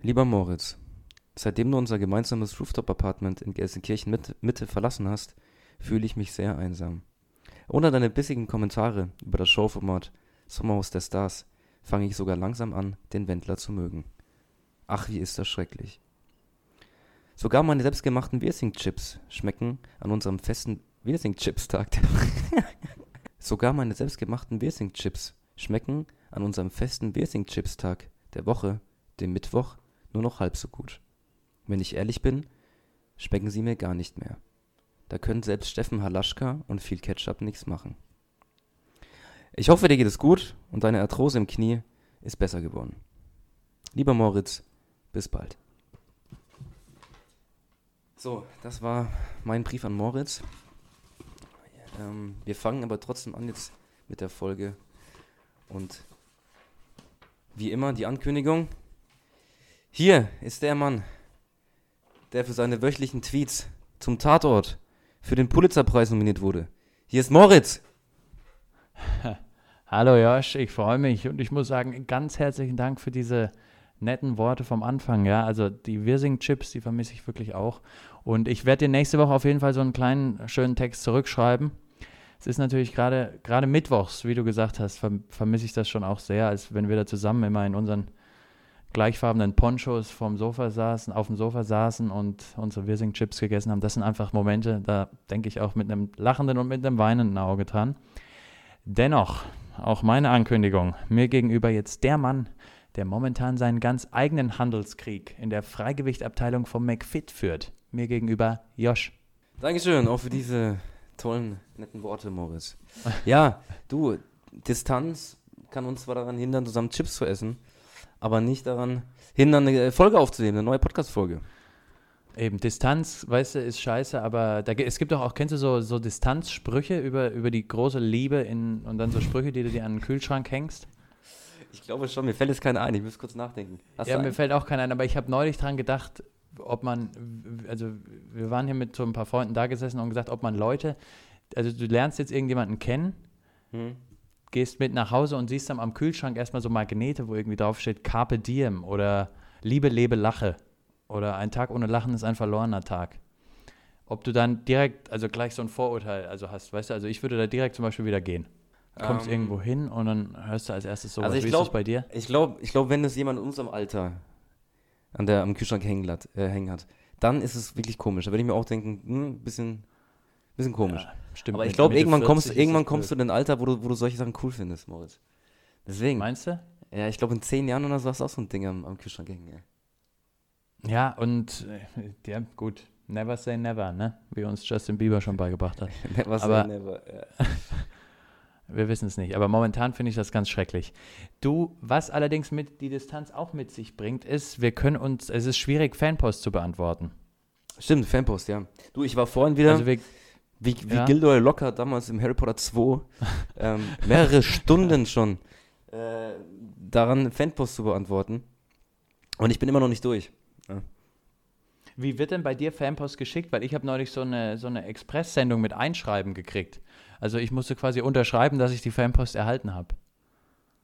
Lieber Moritz, seitdem du unser gemeinsames Rooftop-Apartment in Gelsenkirchen Mitte, verlassen hast, fühle ich mich sehr einsam. Ohne deine bissigen Kommentare über das Showformat Sommerhaus der Stars fange ich sogar langsam an, den Wendler zu mögen. Ach, wie ist das schrecklich. Sogar meine selbstgemachten Wirsing-Chips schmecken an unserem festen Wirsing-Chips-Tag. Sogar meine selbstgemachten Wirsing-Chips schmecken an unserem festen Wirsing-Chips-Tag der Woche, dem Mittwoch, nur noch halb so gut. Wenn ich ehrlich bin, schmecken sie mir gar nicht mehr. Da können selbst Steffen Halaschka und viel Ketchup nichts machen. Ich hoffe, dir geht es gut und deine Arthrose im Knie ist besser geworden. Lieber Moritz, bis bald. So, das war mein Brief an Moritz. Ähm, wir fangen aber trotzdem an jetzt mit der Folge. Und wie immer die Ankündigung. Hier ist der Mann, der für seine wöchentlichen Tweets zum Tatort für den Pulitzerpreis nominiert wurde. Hier ist Moritz. Hallo Josh, ich freue mich und ich muss sagen, ganz herzlichen Dank für diese netten Worte vom Anfang. Ja, also die Wirsing-Chips, die vermisse ich wirklich auch. Und ich werde dir nächste Woche auf jeden Fall so einen kleinen, schönen Text zurückschreiben. Es ist natürlich gerade, gerade mittwochs, wie du gesagt hast, vermisse ich das schon auch sehr, als wenn wir da zusammen immer in unseren gleichfarbenen Ponchos vom Sofa saßen, auf dem Sofa saßen und unsere Wirsing-Chips gegessen haben. Das sind einfach Momente, da denke ich auch mit einem lachenden und mit einem weinenden Auge dran. Dennoch, auch meine Ankündigung, mir gegenüber jetzt der Mann, der momentan seinen ganz eigenen Handelskrieg in der Freigewichtabteilung vom McFit führt. Mir gegenüber Josh. Dankeschön, auch für diese tollen, netten Worte, Moritz. Ja, du, Distanz kann uns zwar daran hindern, zusammen Chips zu essen, aber nicht daran hindern, eine Folge aufzunehmen, eine neue Podcast-Folge. Eben, Distanz, weißt du, ist scheiße, aber da, es gibt doch auch, kennst du so, so Distanzsprüche über, über die große Liebe in, und dann so Sprüche, die du dir an den Kühlschrank hängst? Ich glaube schon, mir fällt jetzt keiner ein, ich muss kurz nachdenken. Hast ja, mir fällt auch keiner ein, aber ich habe neulich dran gedacht, ob man, also wir waren hier mit so ein paar Freunden da gesessen und gesagt, ob man Leute, also du lernst jetzt irgendjemanden kennen, hm gehst mit nach Hause und siehst dann am Kühlschrank erstmal so Magnete, wo irgendwie draufsteht Carpe Diem oder Liebe, lebe, lache. Oder ein Tag ohne Lachen ist ein verlorener Tag. Ob du dann direkt, also gleich so ein Vorurteil also hast, weißt du, also ich würde da direkt zum Beispiel wieder gehen. Du kommst ähm. irgendwo hin und dann hörst du als erstes so, also was, ich glaub, bei dir? Ich glaube, ich glaub, wenn es jemand in unserem Alter an der, am Kühlschrank hängen, äh, hängen hat, dann ist es wirklich komisch. Da würde ich mir auch denken, hm, bisschen, bisschen komisch. Ja. Stimmt. Aber ich glaube, irgendwann kommst, irgendwann kommst du in ein Alter, wo du, wo du solche Sachen cool findest, Moritz. Deswegen. Meinst du? Ja, ich glaube, in zehn Jahren oder so hast du auch so ein Ding am, am Kühlschrank hängen. Ja. ja, und äh, ja, gut. Never say never, ne? Wie uns Justin Bieber schon beigebracht hat. never say never, ja. wir wissen es nicht. Aber momentan finde ich das ganz schrecklich. Du, was allerdings mit die Distanz auch mit sich bringt, ist, wir können uns, es ist schwierig, Fanpost zu beantworten. Stimmt, Fanpost, ja. Du, ich war vorhin wieder. Also wir, wie, wie ja. Gilderoy Locker damals im Harry Potter 2 ähm, mehrere Stunden schon äh, daran, Fanpost zu beantworten. Und ich bin immer noch nicht durch. Ja. Wie wird denn bei dir Fanpost geschickt? Weil ich habe neulich so eine, so eine Express-Sendung mit Einschreiben gekriegt. Also ich musste quasi unterschreiben, dass ich die Fanpost erhalten habe.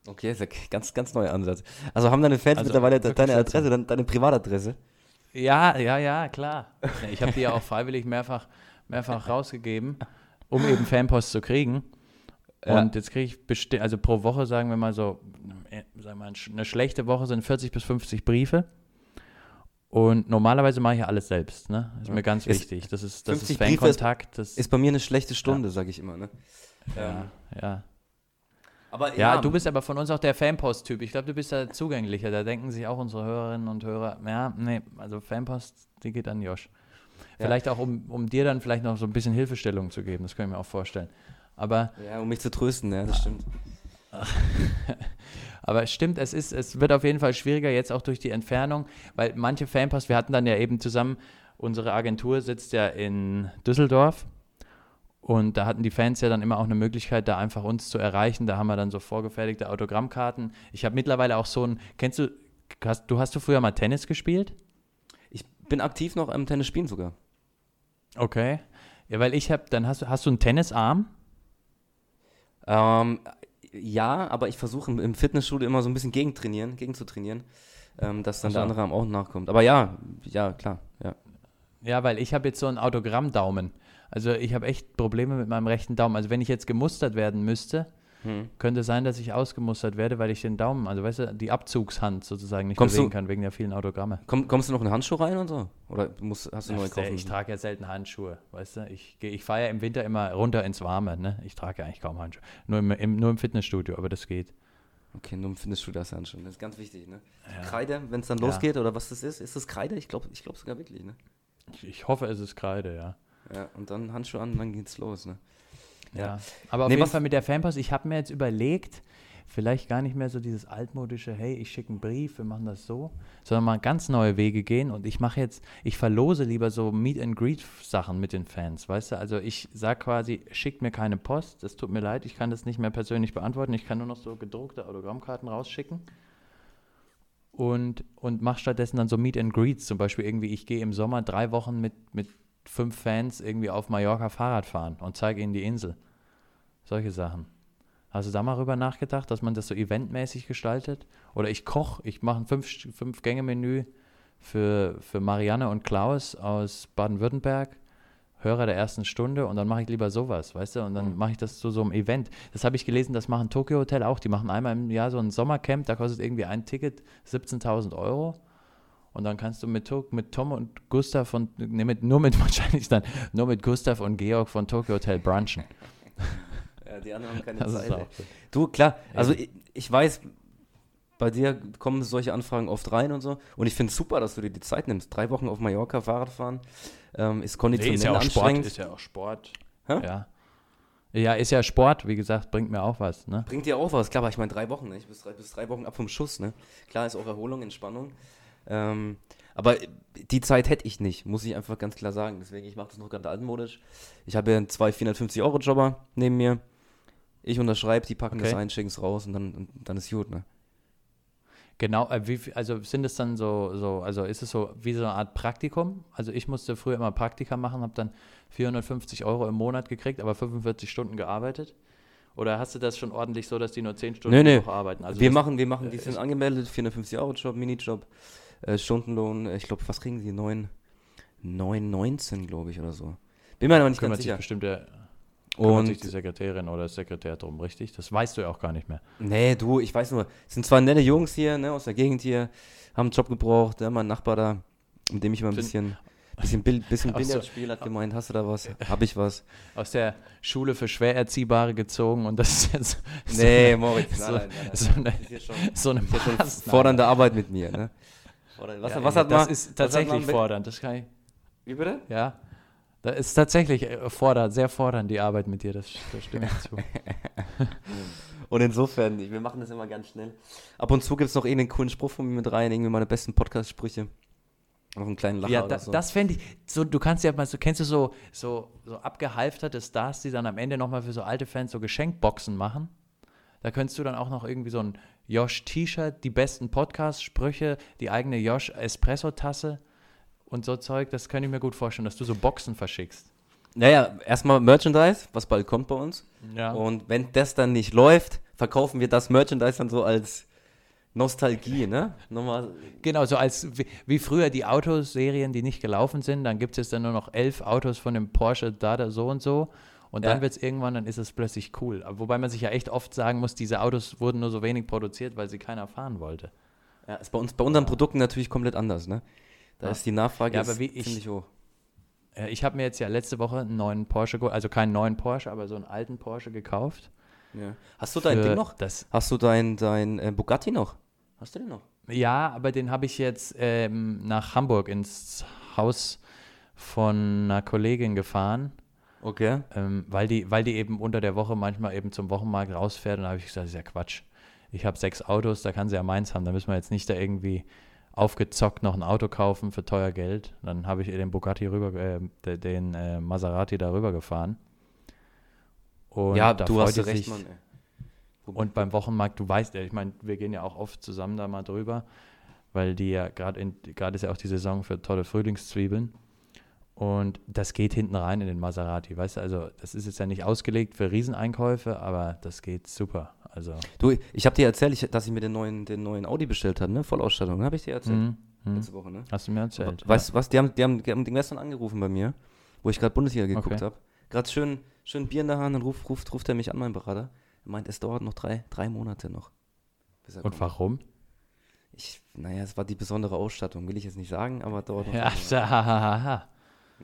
Okay, ist ja ganz, ganz neuer Ansatz. Also haben deine Fans also mittlerweile deine Adresse, deine, deine Privatadresse? Ja, ja, ja, klar. Ich habe die ja auch freiwillig mehrfach mehrfach rausgegeben, um eben Fanpost zu kriegen. Ja. Und jetzt kriege ich bestimmt, also pro Woche sagen wir mal so, äh, sagen wir mal, eine schlechte Woche sind 40 bis 50 Briefe. Und normalerweise mache ich ja alles selbst, ne? Das ist ja. mir ganz ist wichtig. Das ist, das ist Fankontakt. Das ist bei mir eine schlechte Stunde, ja. sage ich immer, ne? Ja, ähm. ja. Aber ja, du bist aber von uns auch der Fanpost-Typ. Ich glaube, du bist da zugänglicher. Da denken sich auch unsere Hörerinnen und Hörer, ja, nee, also Fanpost, die geht an Josh. Vielleicht auch, um, um dir dann vielleicht noch so ein bisschen Hilfestellung zu geben, das können wir auch vorstellen. Aber ja, um mich zu trösten, ja, das stimmt. Aber es stimmt, es ist, es wird auf jeden Fall schwieriger jetzt auch durch die Entfernung, weil manche Fanpost, wir hatten dann ja eben zusammen, unsere Agentur sitzt ja in Düsseldorf und da hatten die Fans ja dann immer auch eine Möglichkeit, da einfach uns zu erreichen. Da haben wir dann so vorgefertigte Autogrammkarten. Ich habe mittlerweile auch so ein, kennst du, hast du hast du früher mal Tennis gespielt? Bin aktiv noch am Tennis spielen sogar. Okay. Ja, weil ich habe, dann hast du, hast du einen Tennisarm? Ähm, ja, aber ich versuche im Fitnessstudio immer so ein bisschen gegentrainieren, gegen zu trainieren. ähm, dass dann Ach so. der andere Arm auch nachkommt. Aber ja, ja, klar, ja. Ja, weil ich habe jetzt so einen Autogrammdaumen. Also ich habe echt Probleme mit meinem rechten Daumen. Also wenn ich jetzt gemustert werden müsste, Hm. könnte sein, dass ich ausgemustert werde, weil ich den Daumen, also weißt du, die Abzugshand sozusagen nicht Kommst bewegen du- kann wegen der vielen Autogramme. Komm, kommst du noch in Handschuhe rein und so? Oder musst, hast du neue kaufen? ich trage ja selten Handschuhe, weißt du? Ich, ich fahre ja im Winter immer runter ins Warme, ne? Ich trage ja eigentlich kaum Handschuhe. Nur im, im, nur im Fitnessstudio, aber das geht. Okay, nun findest du das ja schon. Das ist ganz wichtig, ne? Ja. Kreide, wenn es dann Ja. losgeht oder was das ist, ist das Kreide? Ich glaube ich glaub sogar wirklich, ne? Ich, ich hoffe, es ist Kreide, ja. Ja, und dann Handschuhe an dann geht's los, ne? Ja. Aber auf Nee, jeden Fall mit der Fanpost, ich habe mir jetzt überlegt, vielleicht gar nicht mehr so dieses altmodische, hey, ich schicke einen Brief, wir machen das so, sondern mal ganz neue Wege gehen und ich mache jetzt, ich verlose lieber so Meet and Greet Sachen mit den Fans, weißt du? Also ich sage quasi, schickt mir keine Post, das tut mir leid, ich kann das nicht mehr persönlich beantworten, ich kann nur noch so gedruckte Autogrammkarten rausschicken. Und, und mach stattdessen dann so Meet and Greets. Zum Beispiel irgendwie, ich gehe im Sommer drei Wochen mit, mit fünf Fans irgendwie auf Mallorca Fahrrad fahren und zeige ihnen die Insel. Solche Sachen. Hast du da mal drüber nachgedacht, dass man das so eventmäßig gestaltet? Oder ich koche, ich mache ein fünf, fünf für, für Marianne und Klaus aus Baden-Württemberg, Hörer der ersten Stunde und dann mache ich lieber sowas, weißt du? Und dann mache ich das zu so einem Event. Das habe ich gelesen, das machen Tokyo Hotel auch. Die machen einmal im Jahr so ein Sommercamp, da kostet irgendwie ein Ticket 17.000 Euro. Und dann kannst du mit, mit Tom und Gustav und, nee, mit, nur mit wahrscheinlich dann, nur mit Gustav und Georg von Tokyo Hotel brunchen. Ja, die anderen haben keine Das Zeit. auch. Du, klar, also ich, ich weiß, bei dir kommen solche Anfragen oft rein und so. Und ich finde es super, dass du dir die Zeit nimmst. Drei Wochen auf Mallorca Fahrrad fahren ähm, ist Nee, konditionell ist ja auch Sport. anstrengend. Ist ja auch Sport. Hä? Ja. Ja, ist ja Sport, wie gesagt, bringt mir auch was, ne? Bringt dir auch was, klar, aber ich meine drei Wochen, ne? Ich bis drei, bis drei Wochen ab vom Schuss, ne? Klar ist auch Erholung, Entspannung. Ähm, aber die Zeit hätte ich nicht, muss ich einfach ganz klar sagen. Deswegen, ich mache das noch ganz altmodisch. Ich habe ja zwei 450-Euro-Jobber neben mir. Ich unterschreibe, die packen das Okay. ein, schicken es raus und dann, und dann ist gut, ne? Genau, äh, wie, also sind es dann so, so, also ist es so wie so eine Art Praktikum? Also ich musste früher immer Praktika machen, habe dann 450 Euro im Monat gekriegt, aber 45 Stunden gearbeitet. Oder hast du das schon ordentlich so, dass die nur 10 Stunden Nee, nee. Woche arbeiten? Also wir das- machen, wir machen, die äh, sind angemeldet, 450-Euro-Job, Minijob, äh, Stundenlohn, äh, ich glaube, was kriegen die? 9, 9,19, glaube ich, oder so. Bin mir aber nicht ganz kümmert sich sicher. bestimmt der, kümmert sich Und die Sekretärin oder der Sekretär drum, richtig? Das weißt du ja auch gar nicht mehr. Nee, du, ich weiß nur, es sind zwar nette Jungs hier, ne, aus der Gegend hier, haben einen Job gebraucht, ja, mein Nachbar da, mit dem ich immer ein bisschen, bisschen, Bill, bisschen Ach so. Hat gemeint, hast du da was? Hab ich was? Aus der Schule für Schwererziehbare gezogen und das ist jetzt so Nee, Moritz, so- nein, nein, nein, so eine- ist schon, so eine ist schon fordernde Arbeit mit mir, ne? Fordernd- Was, Ja, was hat das man, ist tatsächlich fordernd, das kann ich, Wie bitte? ja. Das ist tatsächlich äh, fordernd, sehr fordernd, die Arbeit mit dir, das, das stimme ich zu. Und insofern, wir machen das immer ganz schnell. Ab und zu gibt es noch irgendeinen coolen Spruch von mir mit rein, irgendwie meine besten Podcast-Sprüche. Noch einen kleinen Lacher ja, oder da, so. das fände ich, so, du kannst ja mal, so, kennst du so, so, so abgehalfterte Stars, die dann am Ende nochmal für so alte Fans so Geschenkboxen machen? Da könntest du dann auch noch irgendwie so ein Josh-T-Shirt, die besten Podcast-Sprüche, die eigene Josh-Espresso-Tasse und so Zeug, das könnte ich mir gut vorstellen, dass du so Boxen verschickst. Naja, erstmal Merchandise, was bald kommt bei uns. Ja. Und wenn das dann nicht läuft, verkaufen wir das Merchandise dann so als Nostalgie, ne? Nochmal. Genau, so als wie, wie früher die Autoserien, die nicht gelaufen sind, dann gibt es jetzt dann nur noch elf Autos von dem Porsche da, da so und so. Und dann Ja. wird es irgendwann, dann ist es plötzlich cool. Aber Wobei man sich ja echt oft sagen muss, diese Autos wurden nur so wenig produziert, weil sie keiner fahren wollte. Ja, ist bei uns, bei unseren Produkten natürlich komplett anders, ne? Da Ja. ist die Nachfrage Ja, aber wie ich- ziemlich hoch. Ich habe mir jetzt ja letzte Woche einen neuen Porsche, also keinen neuen Porsche, aber so einen alten Porsche gekauft. Ja. Hast du dein Ding noch? Das, Hast du dein, dein äh, Bugatti noch? Hast du den noch? ja, aber den habe ich jetzt ähm, nach Hamburg ins Haus von einer Kollegin gefahren. Okay. Ähm, weil, die, weil die eben unter der Woche manchmal eben zum Wochenmarkt rausfährt. Und da habe ich gesagt, das ist ja Quatsch. Ich habe sechs Autos, da kann sie ja meins haben. Da müssen wir jetzt nicht da irgendwie aufgezockt noch ein Auto kaufen für teuer Geld. Dann habe ich ihr den Bugatti rüber, äh, de- den äh, Maserati da rüber gefahren. Und ja, du hast recht, sich- Mann. Ey. Und beim Wochenmarkt, du weißt ja, ich meine, wir gehen ja auch oft zusammen da mal drüber, weil die ja gerade ist ja auch die Saison für tolle Frühlingszwiebeln. Und das geht hinten rein in den Maserati, weißt du, also das ist jetzt ja nicht ausgelegt für Rieseneinkäufe, aber das geht super. Also. Du, ich habe dir erzählt, ich, dass ich mir den neuen, den neuen Audi bestellt habe, ne? Vollausstattung, habe ich dir erzählt. Mhm. Mhm. Letzte Woche, ne? Hast du mir erzählt? Aber, weißt du was, die haben, die, haben, die haben den gestern angerufen bei mir, wo ich gerade Bundesliga geguckt Okay. habe. Gerade schön, schön Bier in der Hand, dann ruft, ruft, ruft er mich an, mein Berater. Er meint, es dauert noch drei, drei Monate noch. Und warum? Ich, naja, es war die besondere Ausstattung, will ich jetzt nicht sagen, aber dauert noch Ja.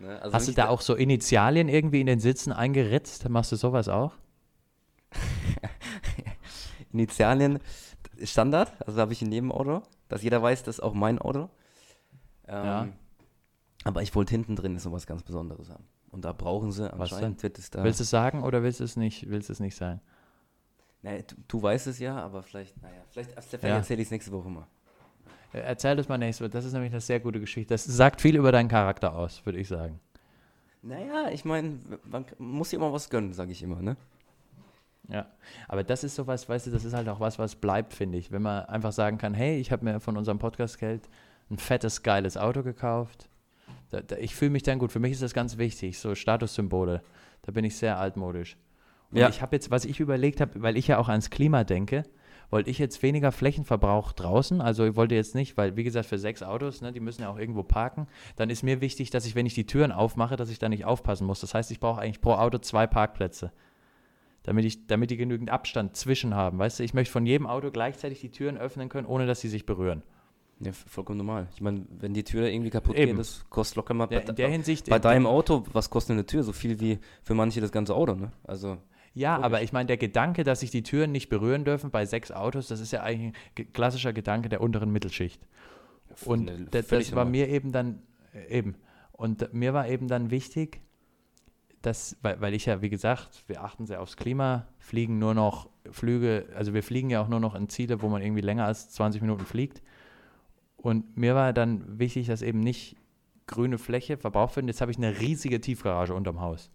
Ne? Also Hast du da auch so Initialien irgendwie in den Sitzen eingeritzt? Machst du sowas auch? Initialien Standard, also habe ich in jedem Auto, dass jeder weiß, das ist auch mein Auto. Ähm, Ja. Aber ich wollte hinten drin sowas ganz Besonderes haben. Und da brauchen sie Was anscheinend es da. Willst du es sagen oder willst du es nicht, willst du es nicht sein? Naja, du, du weißt es ja, aber vielleicht, naja, vielleicht, vielleicht Ja. erzähle ich es nächste Woche mal. Äh, Erzähl das mal nächstes Mal. Das ist nämlich eine sehr gute Geschichte. Das sagt viel über deinen Charakter aus, würde ich sagen. Naja, ich meine, man muss sich immer was gönnen, sage ich immer, ne? Ja, aber das ist sowas, weißt du, das ist halt auch was, was bleibt, finde ich. Wenn man einfach sagen kann, hey, ich habe mir von unserem Podcast-Geld ein fettes, geiles Auto gekauft. Da, da, ich fühle mich dann gut. Für mich ist das ganz wichtig, so Statussymbole. Da bin ich sehr altmodisch. Und Ja. ich habe jetzt, was ich überlegt habe, weil ich ja auch ans Klima denke, wollte ich jetzt weniger Flächenverbrauch draußen. Also ich wollte jetzt nicht, weil wie gesagt, für sechs Autos, ne, die müssen ja auch irgendwo parken. Dann ist mir wichtig, dass ich, wenn ich die Türen aufmache, dass ich da nicht aufpassen muss. Das heißt, ich brauche eigentlich pro Auto zwei Parkplätze damit, ich, damit die genügend Abstand zwischen haben. Weißt du, ich möchte von jedem Auto gleichzeitig die Türen öffnen können, ohne dass sie sich berühren. Ja, vollkommen normal. Ich meine, wenn die Tür irgendwie kaputt Eben. geht, das kostet locker mal Ja, bei, in der Hinsicht. bei deinem Auto, was kostet eine Tür? So viel wie für manche das ganze Auto, ne? Also, ja, logisch. aber ich meine, der Gedanke, dass sich die Türen nicht berühren dürfen bei sechs Autos, das ist ja eigentlich ein klassischer Gedanke der unteren Mittelschicht. Und da- völlig das war mir eben dann, äh, eben, und mir war eben dann wichtig, dass, weil, weil ich ja, wie gesagt, wir achten sehr aufs Klima, fliegen nur noch Flüge, also wir fliegen ja auch nur noch in Ziele, wo man irgendwie länger als 20 Minuten fliegt. Und mir war dann wichtig, dass eben nicht grüne Fläche verbraucht wird. Jetzt habe ich eine riesige Tiefgarage unterm Haus.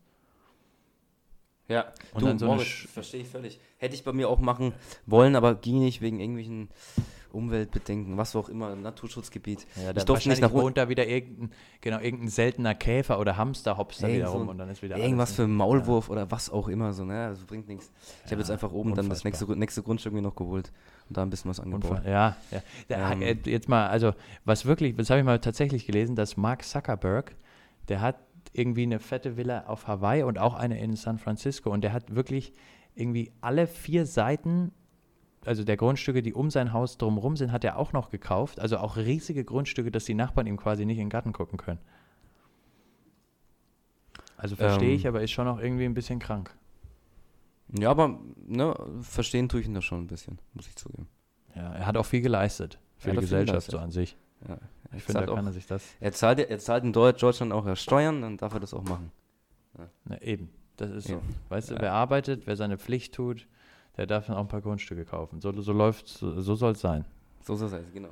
Ja, Und du, dann so Moritz, verstehe ich völlig. Hätte ich bei mir auch machen wollen, aber ging nicht wegen irgendwelchen Umweltbedenken, was auch immer, Naturschutzgebiet. Ja, ich durfte nicht nach wohnt da wieder irgendein, genau, irgendein seltener Käfer oder Hamster hopst da wieder so rum und dann ist wieder Irgendwas für einen Maulwurf oder was auch immer, so, ne? Das bringt nichts. Ich habe jetzt einfach oben dann das nächste, nächste Grundstück mir noch geholt und da ein bisschen was angebaut. Unfall. Ja, ja. Da, Ähm. äh, jetzt mal, also was wirklich, das habe ich mal tatsächlich gelesen, dass Mark Zuckerberg, der hat irgendwie eine fette Villa auf Hawaii und auch eine in San Francisco und der hat wirklich irgendwie alle vier Seiten, also der Grundstücke, die um sein Haus drumherum sind, hat er auch noch gekauft. Also auch riesige Grundstücke, dass die Nachbarn ihm quasi nicht in den Garten gucken können. Also verstehe Ähm. ich, aber ist schon auch irgendwie ein bisschen krank. Ja, aber ne, verstehen tue ich ihn da schon ein bisschen, muss ich zugeben. Ja, er hat auch viel geleistet für die Gesellschaft so an sich. Ja, Ich er finde, da zahlt kann er sich das. Er zahlt, er zahlt in Deutschland auch ja Steuern, dann darf er das auch machen. Na, eben, das ist so. Ja. Weißt du, Ja. wer arbeitet, wer seine Pflicht tut, der darf dann auch ein paar Grundstücke kaufen. So, so läuft so, so soll es sein. So soll es sein, genau.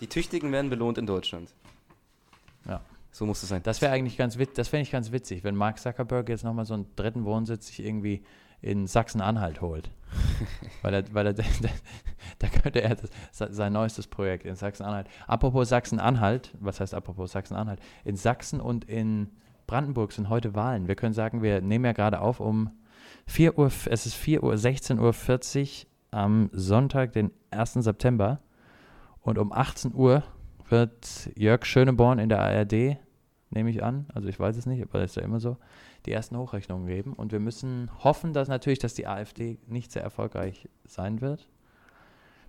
Die Tüchtigen werden belohnt in Deutschland. Ja. So muss es sein. Das wäre eigentlich ganz wit das fände ich ganz witzig, wenn Mark Zuckerberg jetzt nochmal so einen dritten Wohnsitz sich irgendwie in Sachsen-Anhalt holt. weil er, weil er, da könnte er das, se- sein neuestes Projekt in Sachsen-Anhalt. Apropos Sachsen-Anhalt, was heißt apropos Sachsen-Anhalt? In Sachsen und in Brandenburg sind heute Wahlen. Wir können sagen, wir nehmen ja gerade auf um 4 Uhr, es ist 4 Uhr, 16.40 Uhr am Sonntag, den 1. September. Und um 18 Uhr wird Jörg Schöneborn in der ARD, nehme ich an, also ich weiß es nicht, aber das ist ja immer so, die ersten Hochrechnungen geben. Und wir müssen hoffen, dass natürlich, dass die AfD nicht sehr erfolgreich sein wird.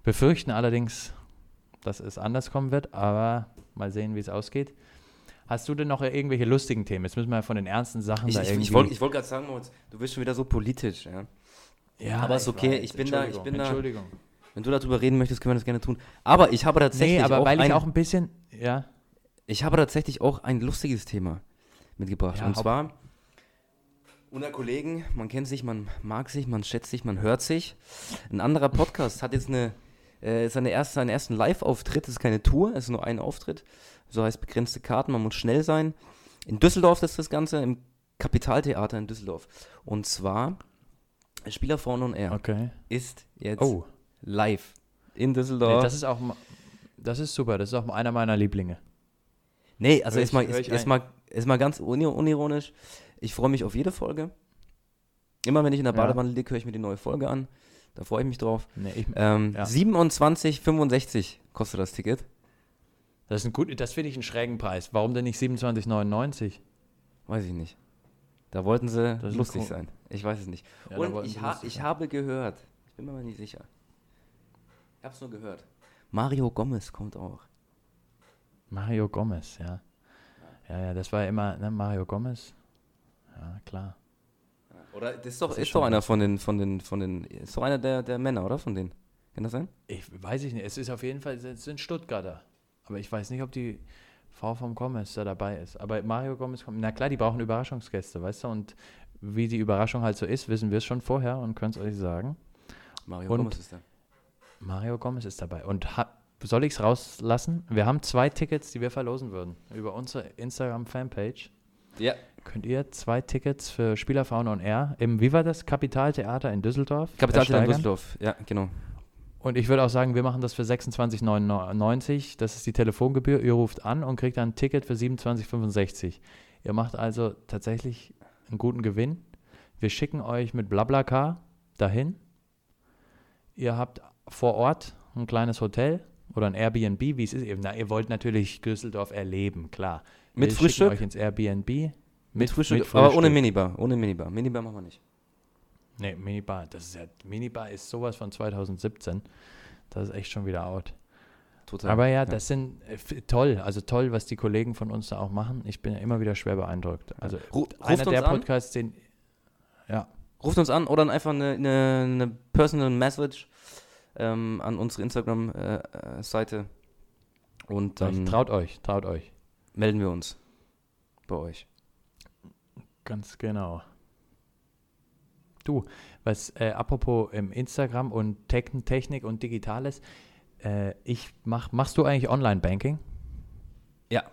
Befürchten allerdings, dass es anders kommen wird, aber mal sehen, wie es ausgeht. Hast du denn noch irgendwelche lustigen Themen? Jetzt müssen wir von den ernsten Sachen Ich, da ich, irgendwie... ich wollte wollt gerade sagen, du bist schon wieder so politisch. Ja? ja, aber ist okay, ich bin da- ich Entschuldigung, bin da- Entschuldigung. Wenn du darüber reden möchtest, können wir das gerne tun. Aber ich habe tatsächlich Nee, aber weil ein, ich auch ein bisschen... Ja, ich habe tatsächlich auch ein lustiges Thema mitgebracht. Ja, und zwar unter Kollegen, man kennt sich, man mag sich, man schätzt sich, man hört sich. Ein anderer Podcast hat jetzt eine, äh, seine erste, seinen ersten Live-Auftritt, es ist keine Tour, es ist nur ein Auftritt. So heißt begrenzte Karten, man muss schnell sein. In Düsseldorf ist das Ganze, im Kapitaltheater in Düsseldorf. Und zwar Spieler vorne und er okay. ist jetzt Oh, live in nee, Düsseldorf. das ist auch... Das ist super, das ist auch einer meiner Lieblinge. Nee, also ich erst ein. mal, erst mal ganz uni- unironisch. Ich freue mich auf jede Folge. Immer wenn ich in der Ja. Badewanne liege, höre ich mir die neue Folge an. Da freue ich mich drauf. Nee, ich, Ähm, Ja. 27,65 kostet das Ticket. das ist ein gut, das finde ich einen schrägen Preis. Warum denn nicht 27,99? Weiß ich nicht. Da wollten sie lustig cool. sein. Ich weiß es nicht. Ja, Und ich, ha ich habe gehört, ich bin mir aber nicht sicher. Ich habe es nur gehört. Mario Gomez kommt auch. Mario Gomez, ja. Ja, ja, das war immer, ne, Mario Gomez. Ja, klar. Oder das ist doch, Das ist ist doch einer von den, von den, von den, ist doch einer der, der Männer, oder? Von denen. Kann das sein? Ich weiß ich nicht. Es ist auf jeden Fall, es sind Stuttgarter. Aber ich weiß nicht, ob die Frau vom Gomez da dabei ist. Aber Mario Gomez kommt. Na klar, die brauchen Überraschungsgäste, weißt du? Und wie die Überraschung halt so ist, wissen wir es schon vorher und können es euch sagen. Mario Und- Gomez ist der. Mario Gomez ist dabei. Und ha soll ich es rauslassen? Wir haben zwei Tickets, die wir verlosen würden. Über unsere Instagram-Fanpage Ja. könnt ihr zwei Tickets für Spielerfauna on Air im, wie war das, Kapitaltheater in Düsseldorf Kapitaltheater in. Düsseldorf. Ja, genau. Und ich würde auch sagen, wir machen das für 26,99. Das ist die Telefongebühr. Ihr ruft an und kriegt dann ein Ticket für 27,65. Ihr macht also tatsächlich einen guten Gewinn. Wir schicken euch mit Blablacar dahin. Ihr habt vor Ort ein kleines Hotel oder ein Airbnb, wie es ist. Na, ihr wollt natürlich Düsseldorf erleben, klar. Mit wir Frühstück? Euch ins Airbnb. Mit, Mit Frühstück, mit aber ohne. Minibar. Ohne Minibar. Minibar machen wir nicht. Nee, Minibar, das ist ja, Minibar ist sowas von 2017. Das ist echt schon wieder out. Total. Aber ja, das sind äh, toll, also toll, was die Kollegen von uns da auch machen. Ich bin ja immer wieder schwer beeindruckt. Also Ru einer der an. Podcasts, den ja, Ruft uns an oder einfach eine, eine, eine Personal Message ähm, an unsere Instagram-Seite. und dann traut euch, traut euch. melden wir uns bei euch. Ganz genau. Du, was äh, apropos ähm, Instagram und Tech Technik und Digitales, äh, ich mach, machst du eigentlich Online-Banking? Ja.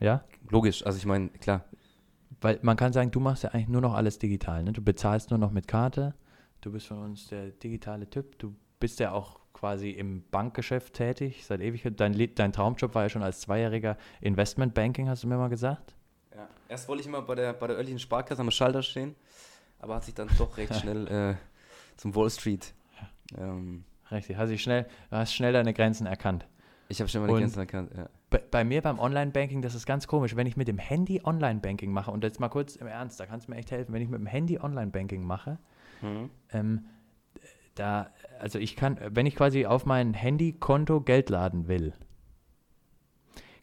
Ja? Logisch, also ich meine, klar. Weil man kann sagen, du machst ja eigentlich nur noch alles digital. Ne? Du bezahlst nur noch mit Karte. Du bist von uns der digitale Typ. Du bist ja auch quasi im Bankgeschäft tätig seit Ewigkeit. Dein, dein Traumjob war ja schon als Zweijähriger Investmentbanking, hast du mir mal gesagt. Ja. Erst wollte ich immer bei der, bei der örtlichen Sparkasse am Schalter stehen, aber hat sich dann doch recht schnell äh, zum Wall Street. Ähm, Richtig, hast, dich schnell, du hast schnell deine Grenzen erkannt. ich habe schon mal die Grenzen erkannt. Ja. Bei, bei mir beim Online-Banking, das ist ganz komisch, wenn ich mit dem Handy Online-Banking mache, und jetzt mal kurz im Ernst, da kannst du mir echt helfen, wenn ich mit dem Handy Online-Banking mache, Mhm. ähm, da, also ich kann, wenn ich quasi auf mein Handykonto Geld laden will,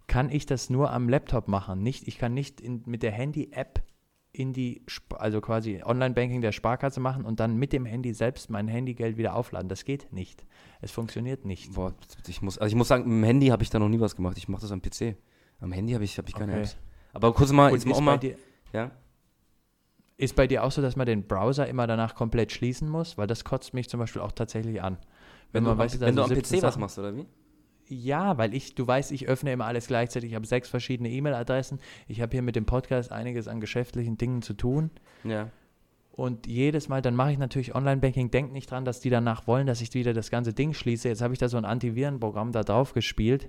kann ich das nur am Laptop machen. Nicht, ich kann nicht in, mit der Handy-App in die, also quasi Online-Banking der Sparkasse machen und dann mit dem Handy selbst mein Handygeld wieder aufladen. Das geht nicht. Es funktioniert nicht. Boah, ich muss, also ich muss sagen, mit dem Handy habe ich da noch nie was gemacht. Ich mache das am PC. Am Handy habe ich, hab ich keine Okay. Apps. Aber kurz mal, Und jetzt mal auch mal. dir, Ja? Ist bei dir auch so, dass man den Browser immer danach komplett schließen muss? Weil das kotzt mich zum Beispiel auch tatsächlich an. Wenn, du, am, weiß, wenn du am 17 PC was Sachen- machst, oder wie? Ja, weil ich, du weißt, ich öffne immer alles gleichzeitig. Ich habe sechs verschiedene E-Mail-Adressen. Ich habe hier mit dem Podcast einiges an geschäftlichen Dingen zu tun. Ja. Und jedes Mal, dann mache ich natürlich Online-Banking. Denk nicht dran, dass die danach wollen, dass ich wieder das ganze Ding schließe. Jetzt habe ich da so ein Antivirenprogramm da drauf gespielt.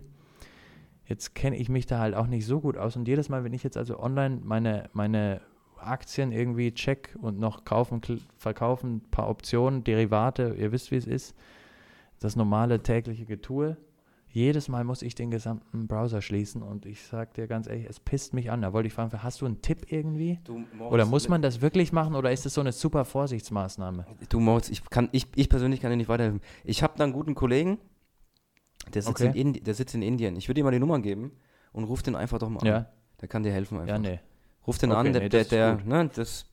Jetzt kenne ich mich da halt auch nicht so gut aus. Und jedes Mal, wenn ich jetzt also online meine, meine Aktien irgendwie check und noch kaufen, verkaufen, ein paar Optionen, Derivate, ihr wisst, wie es ist, das normale tägliche Getue. Jedes Mal muss ich den gesamten Browser schließen und ich sag dir ganz ehrlich, es pisst mich an. Da wollte ich fragen, hast du einen Tipp irgendwie? Oder muss man das wirklich machen oder ist das so eine super Vorsichtsmaßnahme? Du Moritz, ich kann, ich, ich persönlich kann dir nicht weiterhelfen. Ich habe da einen guten Kollegen, der sitzt, Okay. in Indi der sitzt in Indien. Ich würde ihm mal die Nummer geben und ruf den einfach doch mal an. Ja, Der kann dir helfen einfach. ja, nee. Ruf den Okay, an, der, nee, der, der ne, das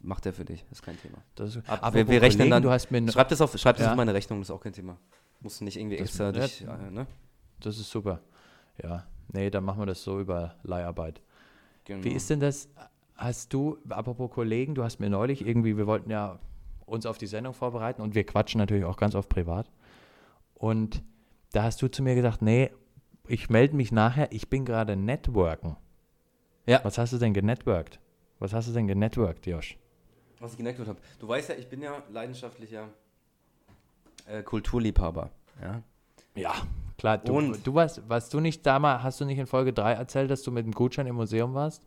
macht er für dich. Das ist kein Thema. Das ist, Ab- Aber wir- wir rechnen Kollegen, dann- Du hast mir, Schreib das auf, schreib das Ja. auf meine Rechnung, das ist auch kein Thema. Musst du nicht irgendwie Das- extra ja. dich, äh, ne? das ist super. Ja, nee, dann machen wir das so über Leiharbeit. Genau. Wie ist denn das? Hast du, apropos Kollegen, du hast mir neulich irgendwie, wir wollten ja uns auf die Sendung vorbereiten und wir quatschen natürlich auch ganz oft privat. Und da hast du zu mir gesagt, nee, ich melde mich nachher, ich bin gerade networken. Ja. Was hast du denn genetworked? Was hast du denn genetworked, Josh? Was ich geneckt habe. Du weißt ja, ich bin ja leidenschaftlicher äh, Kulturliebhaber. Ja. Ja, klar. Du, Und- du warst, warst du nicht damals, hast du nicht in Folge 3 erzählt, dass du mit dem Gutschein im Museum warst?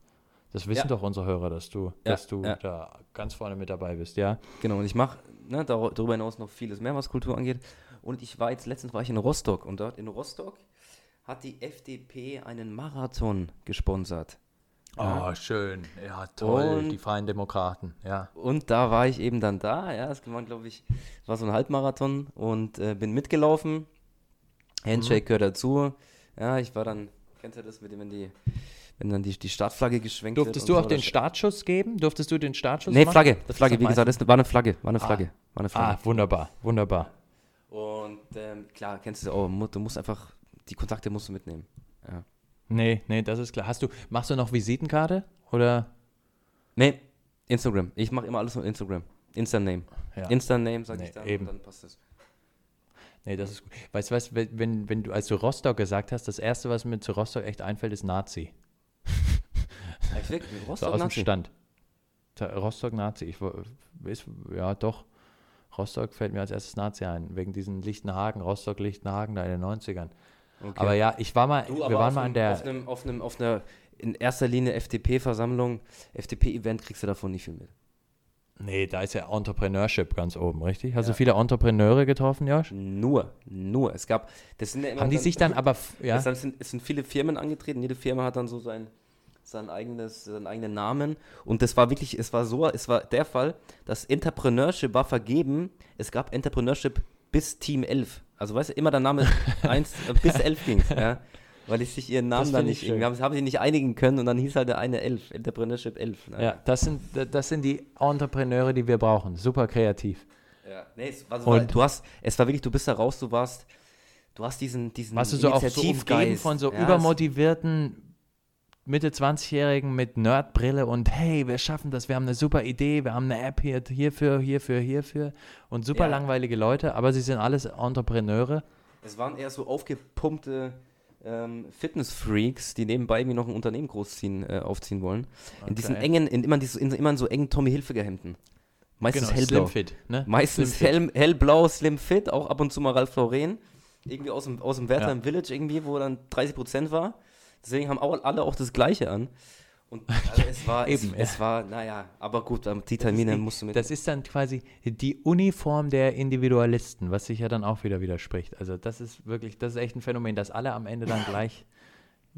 Das wissen Ja. doch unsere Hörer, dass du, Ja, dass du ja. da ganz vorne mit dabei bist, ja? Genau, und ich mache ne, dar- darüber hinaus noch vieles mehr, was Kultur angeht. Und ich war jetzt, letztens war ich in Rostock und dort in Rostock hat die FDP einen Marathon gesponsert. Ja. Oh, schön. Ja, toll. Und- die Freien Demokraten, ja. Und da war ich eben dann da, ja, es war, glaube ich, war so ein Halbmarathon und äh, bin mitgelaufen. Handshake Mhm. gehört dazu. Ja, ich war dann, kennt ihr das, mit dem, wenn die, wenn dann die, die Startflagge geschwenkt Durftest wird? du und auch so, den Startschuss geben? Durftest du den Startschuss Nee, machen? Flagge, Das Flagge, wie gesagt, das war eine Flagge, war eine Ah. Flagge, war eine Flagge. Ah, wunderbar, wunderbar. Und ähm, klar, kennst du auch, mu- du musst einfach, die Kontakte musst du mitnehmen. Ja. Nee, nee, das ist klar. Hast du, machst du noch Visitenkarte? Oder? Nee, Instagram. Ich mache immer alles auf Instagram. Insta-Name. Ja. Insta-Name, sag Nee, ich dann, eben. und dann passt das. Nee, das ist gut. Weißt du was, wenn, wenn, du, als du Rostock gesagt hast, das erste, was mir zu Rostock echt einfällt, ist Nazi. Ich wirklich, So Rostock aus dem Nazi. Stand. Ta- Rostock Nazi. Ich, ist, ja, doch. Rostock fällt mir als erstes Nazi ein, wegen diesen Lichtenhagen, Rostock-Lichtenhagen da in den 90ern. Okay. Aber ja, ich war mal, Du, wir waren mal an der, Auf, einem, auf, einem, auf einer, in erster Linie FDP-Versammlung, FDP-Event kriegst du davon nicht viel mit. nee, da ist ja Entrepreneurship ganz oben, richtig? Hast du Ja. viele Entrepreneure getroffen, Josh? Nur, nur. Es gab, das sind ja immer Haben die sich dann aber, ja, Es, sind, es sind viele Firmen angetreten, jede Firma hat dann so sein, sein eigenes, seinen eigenen Namen. Und das war wirklich, es war so, es war der Fall, dass Entrepreneurship war vergeben, es gab Entrepreneurship bis Team 11. Also weißt du, immer der Name 1 äh, bis 11 ging ja. Weil ich sich ihren Namen dann nicht, irgendwie schön. haben, haben sie nicht einigen können und dann hieß halt der eine 11, Entrepreneurship 11. Ne? ja, das sind, das sind die Entrepreneure, die wir brauchen. Super kreativ. Ja. Nee, es war, so, Und- du hast, es war wirklich, du bist da raus, du warst, du hast diesen, diesen Warst du so auch so umgeben von so Ja, es- übermotivierten Mitte 20-Jährigen mit Nerdbrille und hey, wir schaffen das, wir haben eine super Idee, wir haben eine App hier, hierfür, hierfür, hierfür und super Ja. langweilige Leute, aber sie sind alles Entrepreneure. Es waren eher so aufgepumpte ähm, Fitness-Freaks, die nebenbei irgendwie noch ein Unternehmen großziehen, äh, aufziehen wollen. In diesen Okay. engen, in immer, in, immer in so engen Tommy Hilfiger-Hemden. Meistens Genau, hellblau. Slim Fit, ne? Meistens Slim Fit. hell, hellblau, Slim Fit, auch ab und zu mal Ralph Lauren. Irgendwie aus dem, aus dem Werther Ja. im Village irgendwie, wo dann 30% war. Deswegen haben auch, alle auch das Gleiche an. Und also es war, Eben, es, es war, naja, aber gut, die Termine die, musst du mit. Das ist dann quasi die Uniform der Individualisten, was sich ja dann auch wieder widerspricht. Also das ist wirklich, das ist echt ein Phänomen, dass alle am Ende dann gleich,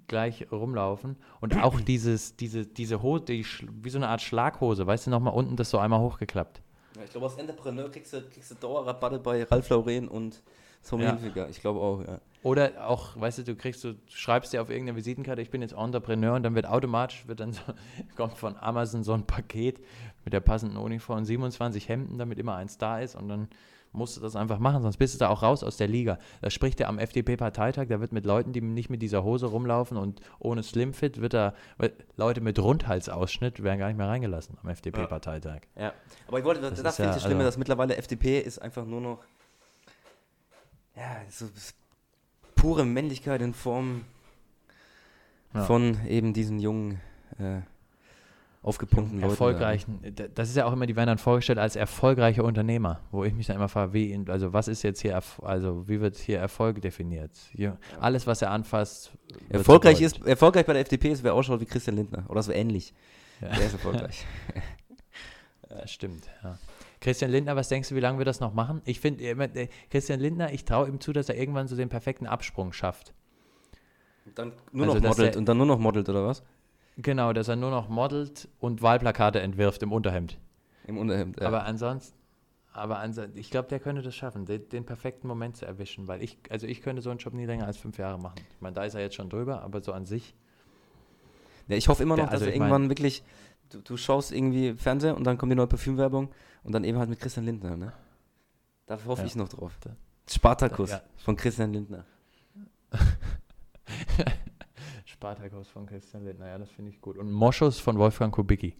gleich rumlaufen. Und auch dieses, diese, diese Hose, die, wie so eine Art Schlaghose, weißt du, nochmal unten das so einmal hochgeklappt. Ja, ich glaube, als Entrepreneur kriegst du, kriegst du Dauerrabatte bei Ralph Lauren und Tommy Ja. Hilfiger. Ich glaube auch, ja. Oder auch, weißt du, du kriegst, du schreibst dir auf irgendeine Visitenkarte, ich bin jetzt Entrepreneur und dann wird automatisch, wird dann so, kommt von Amazon so ein Paket mit der passenden Uniform, 27 Hemden, damit immer eins da ist und dann musst du das einfach machen, sonst bist du da auch raus aus der Liga. Da spricht er am FDP-Parteitag, da wird mit Leuten, die nicht mit dieser Hose rumlaufen und ohne Slimfit, wird da, Leute mit Rundhalsausschnitt werden gar nicht mehr reingelassen am FDP-Parteitag. Ja, aber ich wollte, das, Das das ist finde ich ja, das Schlimme, also- dass mittlerweile FDP ist einfach nur noch ja, so pure Männlichkeit in Form Ja. von eben diesen jungen, äh, aufgepumpten Leuten. erfolgreichen, d- das ist ja auch immer, die werden dann vorgestellt als erfolgreiche Unternehmer, wo ich mich dann immer frage, wie, also was ist jetzt hier, also wie wird hier Erfolg definiert? Hier, Alles, was er anfasst, Erfolgreich, ist, erfolgreich bei der FDP ist, wer ausschaut wie Christian Lindner. Oder so ähnlich. Ja. Der ist erfolgreich. Ja, stimmt, ja. Christian Lindner, was denkst du, wie lange wir das noch machen? Ich finde, immer, äh, Christian Lindner, ich traue ihm zu, dass er irgendwann so den perfekten Absprung schafft. Und dann nur Also, noch modelt der- und dann nur noch modelt, oder was? Genau, dass er nur noch modelt und Wahlplakate entwirft im Unterhemd. Im Unterhemd. Ja. Aber ansonsten, aber ansonsten, ich glaube, der könnte das schaffen, den, den perfekten Moment zu erwischen, weil ich, also ich könnte so einen Job nie länger als fünf Jahre machen. Ich meine, da ist er jetzt schon drüber, aber so an sich. Ja, ich hoffe immer noch, Der- also dass er ich mein- irgendwann wirklich, du, du schaust irgendwie Fernseher und dann kommt die neue Parfümwerbung und dann eben halt mit Christian Lindner, ne? Da hoffe Ja. ich noch drauf. Spartakus Ja. von Christian Lindner. Spartakus von Christian Lindner, ja, das finde ich gut. Und Moschus von Wolfgang Kubicki.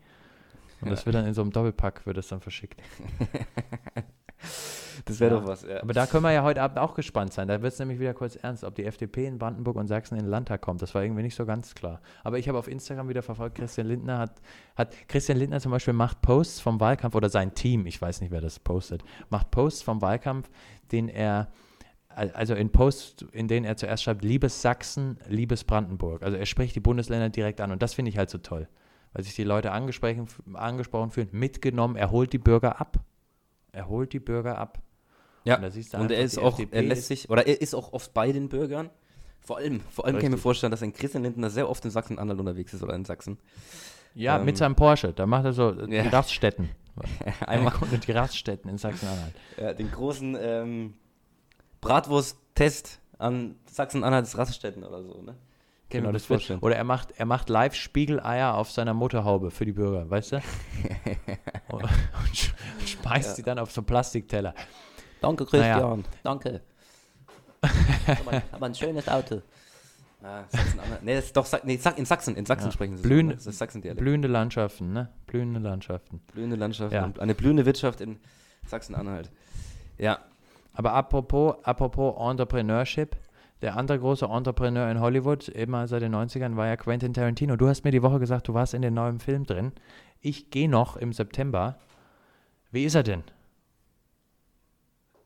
Und das wird dann in so einem Doppelpack, wird das dann verschickt. Das wäre Ja. doch was, ja. Aber da können wir ja heute Abend auch gespannt sein. Da wird es nämlich wieder kurz ernst, ob die FDP in Brandenburg und Sachsen in den Landtag kommt. Das war irgendwie nicht so ganz klar. Aber ich habe auf Instagram wieder verfolgt, Christian Lindner hat, hat, Christian Lindner zum Beispiel macht Posts vom Wahlkampf oder sein Team, ich weiß nicht, wer das postet, macht Posts vom Wahlkampf, den er, al- also in Posts, in denen er zuerst schreibt, liebes Sachsen, liebes Brandenburg. Also er spricht die Bundesländer direkt an und das finde ich halt so toll. weil sich die Leute angesprochen, angesprochen fühlen, mitgenommen. Er holt die Bürger ab. Er holt die Bürger ab. Ja, Und, und er ist auch, FDP er lässt sich, oder er ist auch oft bei den Bürgern. Vor allem, vor allem kann ich mir vorstellen, dass ein Christian Lindner sehr oft in Sachsen-Anhalt unterwegs ist oder in Sachsen. Ja, ähm, mit seinem Porsche. Da macht er so Ja. die Raststätten. Einmal Einmal die Raststätten in Sachsen-Anhalt. ja, den großen ähm, Bratwurst-Test an Sachsen-Anhalts Raststätten oder so, ne? Genau, das wird, oder er macht, er macht live Spiegeleier auf seiner Motorhaube für die Bürger, weißt du? und, und sch- schmeißt die dann auf so einen Plastikteller. Danke, Naja. Danke. aber, aber ein schönes Auto. Ah. Nee, das ist doch nee, in Sachsen. In Sachsen Ja. sprechen sie Blühende- so. ne? Das ist Sachsen-Dialekt. Blühende Landschaften, ne? Blühende Landschaften. Blühende Landschaft Ja. eine blühende Wirtschaft in Sachsen-Anhalt. Ja, Aber apropos, apropos Entrepreneurship, der andere große Entrepreneur in Hollywood, immer seit den 90ern, war ja Quentin Tarantino. Du hast mir die Woche gesagt, du warst in den neuen Film drin. Ich gehe noch im September. Wie ist er denn?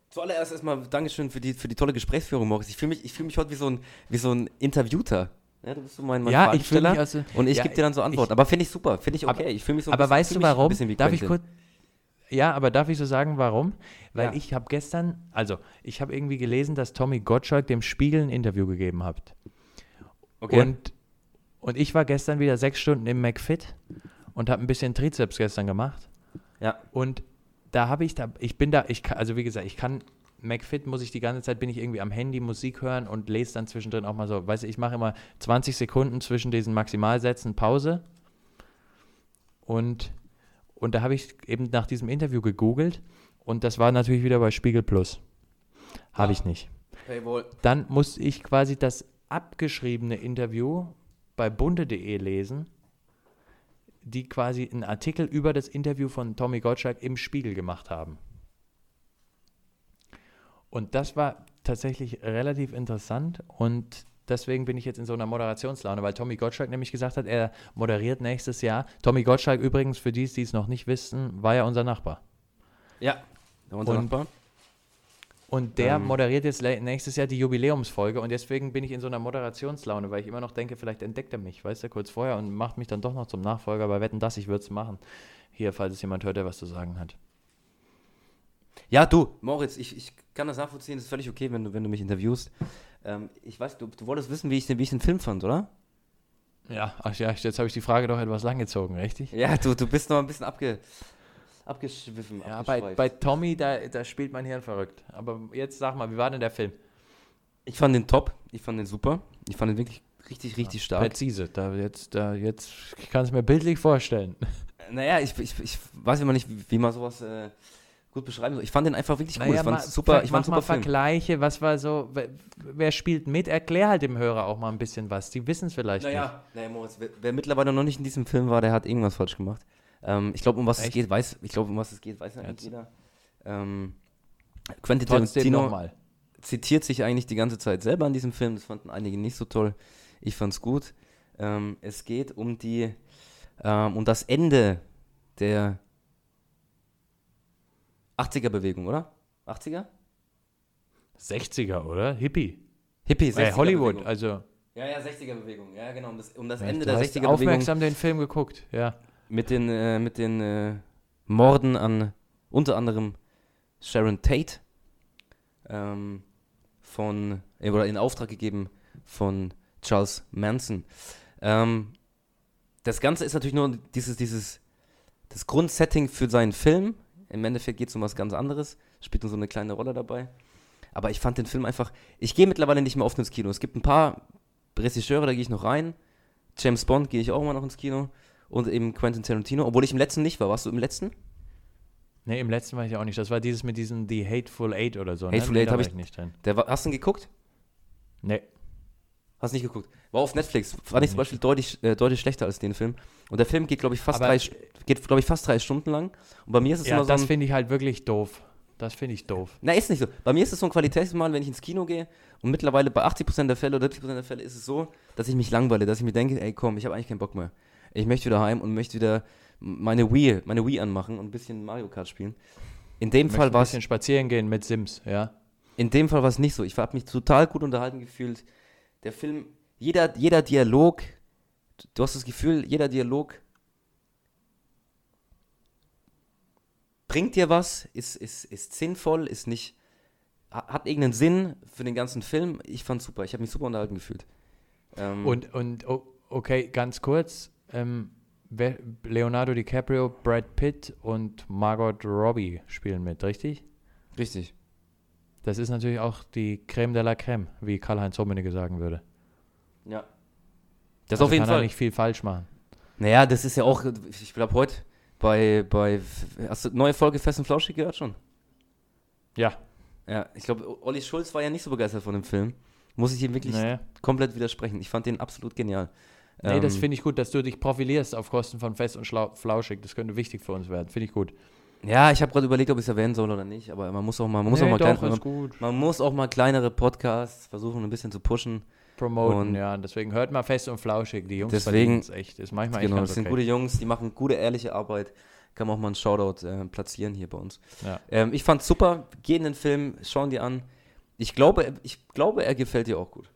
Zuallererst erstmal Dankeschön für die, für die tolle Gesprächsführung, Moritz. Ich fühle mich, ich fühl mich heute wie so ein, wie so ein Interviewter. Ja, du bist so mein, mein ja, ich mich also. und ich ja, gebe dir dann so ich- Antworten. aber finde ich super, finde ich okay. Aber- ich fühle mich so ein aber bisschen, weißt du warum? bisschen Darf ich kurz. Ja, aber darf ich so sagen, warum? Weil Ja. ich habe gestern, also ich habe irgendwie gelesen, dass Tommy Gottschalk dem Spiegel ein Interview gegeben hat. Okay. Und, und ich war gestern wieder sechs Stunden im McFit und habe ein bisschen Trizeps gestern gemacht. ja, Und da habe ich da, ich bin da, ich kann, also wie gesagt, ich kann, McFit muss ich die ganze Zeit, bin ich irgendwie am Handy Musik hören und lese dann zwischendrin auch mal so, weißt du, ich mache immer 20 Sekunden zwischen diesen Maximalsätzen Pause. Und, und da habe ich eben nach diesem Interview gegoogelt und das war natürlich wieder bei Spiegel Plus. Habe ich nicht. Paywall. Dann musste ich quasi das abgeschriebene Interview bei bunte.de lesen, die quasi einen Artikel über das Interview von Tommy Gottschalk im Spiegel gemacht haben. Und das war tatsächlich relativ interessant und deswegen bin ich jetzt in so einer Moderationslaune, weil Tommy Gottschalk nämlich gesagt hat, er moderiert nächstes Jahr. Tommy Gottschalk übrigens, für die, die es noch nicht wissen, war ja unser Nachbar. Ja, unser Und- Nachbar. Und der Ähm. moderiert jetzt nächstes Jahr die Jubiläumsfolge und deswegen bin ich in so einer Moderationslaune, weil ich immer noch denke, vielleicht entdeckt er mich, weißt du, kurz vorher und macht mich dann doch noch zum Nachfolger bei Wetten das, ich würde es machen. Hier, falls es jemand hört, der was zu sagen hat. Ja, du, Moritz, ich, ich kann das nachvollziehen, das ist völlig okay, wenn du, wenn du mich interviewst. Ähm, ich weiß, du, du wolltest wissen, wie ich, den, wie ich den Film fand, oder? Ja, ach ja, jetzt habe ich die Frage doch etwas langgezogen, richtig? Ja, du, du bist noch ein bisschen abge, abgeschwiffen. Ja, bei, bei Tommy, da, da spielt mein Hirn verrückt. Aber jetzt sag mal, wie war denn der Film? ich fand den top, ich fand den super. Ich fand den wirklich richtig, richtig stark. Präzise, da jetzt, da jetzt, ich kann es mir bildlich vorstellen. Naja, ich, ich, ich weiß immer nicht, wie, wie man sowas äh, gut beschreiben soll. Ich fand den einfach wirklich cool. Naja, ich fand super, ich fand super mal Film. Vergleiche, was war so, wer, wer spielt mit? Erklär halt dem Hörer auch mal ein bisschen was. Die wissen es vielleicht nicht. Naja, naja Moritz, wer, wer mittlerweile noch nicht in diesem Film war, der hat irgendwas falsch gemacht. Ähm, ich glaube, um was es Echt? geht, weiß, ich glaube, um was es geht, weiß ja nicht jeder. Ähm, Quentin Tarantino zitiert sich eigentlich die ganze Zeit selber in diesem Film. Das fanden einige nicht so toll. Ich fand's gut. Ähm, es geht um die ähm, um das Ende der 80er-Bewegung, oder? 80er? 60er, oder? Hippie. Hippie, Äh, Hollywood, 60er-Bewegung. also. Ja, ja, 60er-Bewegung. Ja, genau. Um das, um das Ende der hast 60er-Bewegung aufmerksam den Film geguckt, ja. mit den, äh, mit den äh, Morden an unter anderem Sharon Tate ähm, von, äh, oder in Auftrag gegeben von Charles Manson. Ähm, das Ganze ist natürlich nur dieses, dieses, das Grundsetting für seinen Film. Im Endeffekt geht es um was ganz anderes, spielt nur so eine kleine Rolle dabei. Aber ich fand den Film einfach, ich gehe mittlerweile nicht mehr oft ins Kino. Es gibt ein paar Regisseure, da gehe ich noch rein. James Bond gehe ich auch immer noch ins Kino. Und eben Quentin Tarantino, obwohl ich im letzten nicht war. Warst du im letzten? Ne, im letzten war ich auch nicht. Das war dieses mit diesem The Hateful Eight oder so. Hateful ne? Eight da hab war ich- nicht drin. Der hast du ihn geguckt? Ne. Hast nicht geguckt. War auf Netflix. Fand ich zum. Beispiel deutlich, äh, deutlich schlechter als den Film. Und der Film geht, glaube ich, fast Aber- drei, geht, glaube ich, fast drei Stunden lang. Und bei mir ist es Ja, immer so das ein, finde ich halt wirklich doof. Das finde ich doof. Na, ist nicht so. Bei mir ist es so ein Qualitätsmal, wenn ich ins Kino gehe. Und mittlerweile bei 80% der Fälle oder 70% der Fälle ist es so, dass ich mich langweile, dass ich mir denke, ey komm, ich habe eigentlich keinen Bock mehr. Ich möchte wieder heim und möchte wieder meine Wii, meine Wii anmachen und ein bisschen Mario Kart spielen. In dem Ich Fall war ein es bisschen spazieren gehen mit Sims, ja. In dem Fall war es nicht so. Ich habe mich total gut unterhalten gefühlt. Der Film, jeder, jeder Dialog, du hast das Gefühl, jeder Dialog bringt dir was, ist, ist, ist sinnvoll, ist nicht, hat irgendeinen Sinn für den ganzen Film. Ich fand's super, ich habe mich super unterhalten gefühlt. Ähm, und, und okay, ganz kurz, ähm, Leonardo DiCaprio, Brad Pitt und Margot Robbie spielen mit, richtig? Richtig. Das ist natürlich auch die Creme de la Creme, wie Karl-Heinz Rummenigge sagen würde. Ja. Das Also auf jeden kann er Fall. nicht viel falsch machen. Naja, das ist ja auch, ich glaube heute bei, bei, hast du neue Folge Fest und Flauschig gehört schon? Ja, Ja, ich glaube, Olli Schulz war ja nicht so begeistert von dem Film. Muss ich ihm wirklich nee. komplett widersprechen. Ich fand den absolut genial. Nee, das Ähm, finde ich gut, dass du dich profilierst auf Kosten von Fest und Schlau Flauschig. Das könnte wichtig für uns werden. Finde ich gut. Ja, ich habe gerade überlegt, ob ich es erwähnen soll oder nicht, aber man muss auch mal, man muss nee, auch mal, doch, klein, gut. man muss auch mal kleinere Podcasts versuchen, ein bisschen zu pushen. Promoten, Und- ja. Deswegen hört mal Fest und Flauschig. Die Jungs Deswegen- verdienen's echt. Ist manchmal Genau, echt das sind okay. gute Jungs, die machen gute, ehrliche Arbeit. Kann man auch mal einen Shoutout äh, platzieren hier bei uns. Ja. Ähm, ich fand's super. Geh in den Film, schauen dir an. Ich glaube, ich glaube, er gefällt dir auch gut.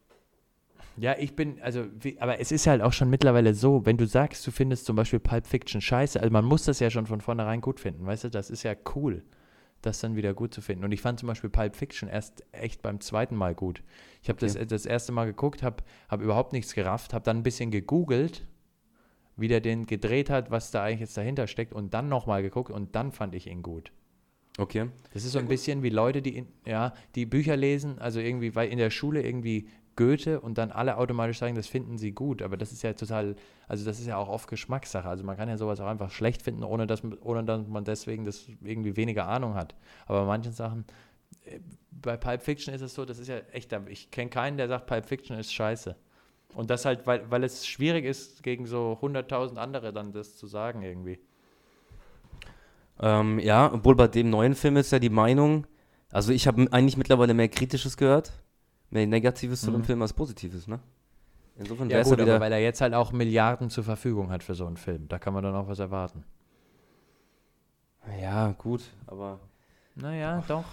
Ja, ich bin, also, wie, aber es ist halt auch schon mittlerweile so, wenn du sagst, du findest zum Beispiel Pulp Fiction scheiße, also man muss das ja schon von vornherein gut finden, weißt du, das ist ja cool, das dann wieder gut zu finden. Und ich fand zum Beispiel Pulp Fiction erst echt beim zweiten Mal gut. Ich habe das, Okay. das erste Mal geguckt, habe hab überhaupt nichts gerafft, habe dann ein bisschen gegoogelt, wie der den gedreht hat, was da eigentlich jetzt dahinter steckt und dann nochmal geguckt und dann fand ich ihn gut. Okay. Das ist so ein bisschen wie Leute, die, in, ja, die Bücher lesen, also irgendwie, weil in der Schule irgendwie Goethe und dann alle automatisch sagen, das finden sie gut. Aber das ist ja total, also das ist ja auch oft Geschmackssache. Also man kann ja sowas auch einfach schlecht finden, ohne dass, ohne dass man deswegen das irgendwie weniger Ahnung hat. Aber bei manchen Sachen, äh, bei Pulp Fiction ist es so, das ist ja echt, ich kenne keinen, der sagt, Pulp Fiction ist scheiße. Und das halt, weil, weil es schwierig ist, gegen so 100.000 andere dann das zu sagen irgendwie. Ähm, ja, obwohl bei dem neuen Film ist ja die Meinung, also ich habe eigentlich mittlerweile mehr Kritisches gehört, mehr Negatives zu dem Mhm. Film als Positives, ne? Insofern Ja wäre es wieder. weil er jetzt halt auch Milliarden zur Verfügung hat für so einen Film. Da kann man dann auch was erwarten. Ja, gut, aber Naja, doch.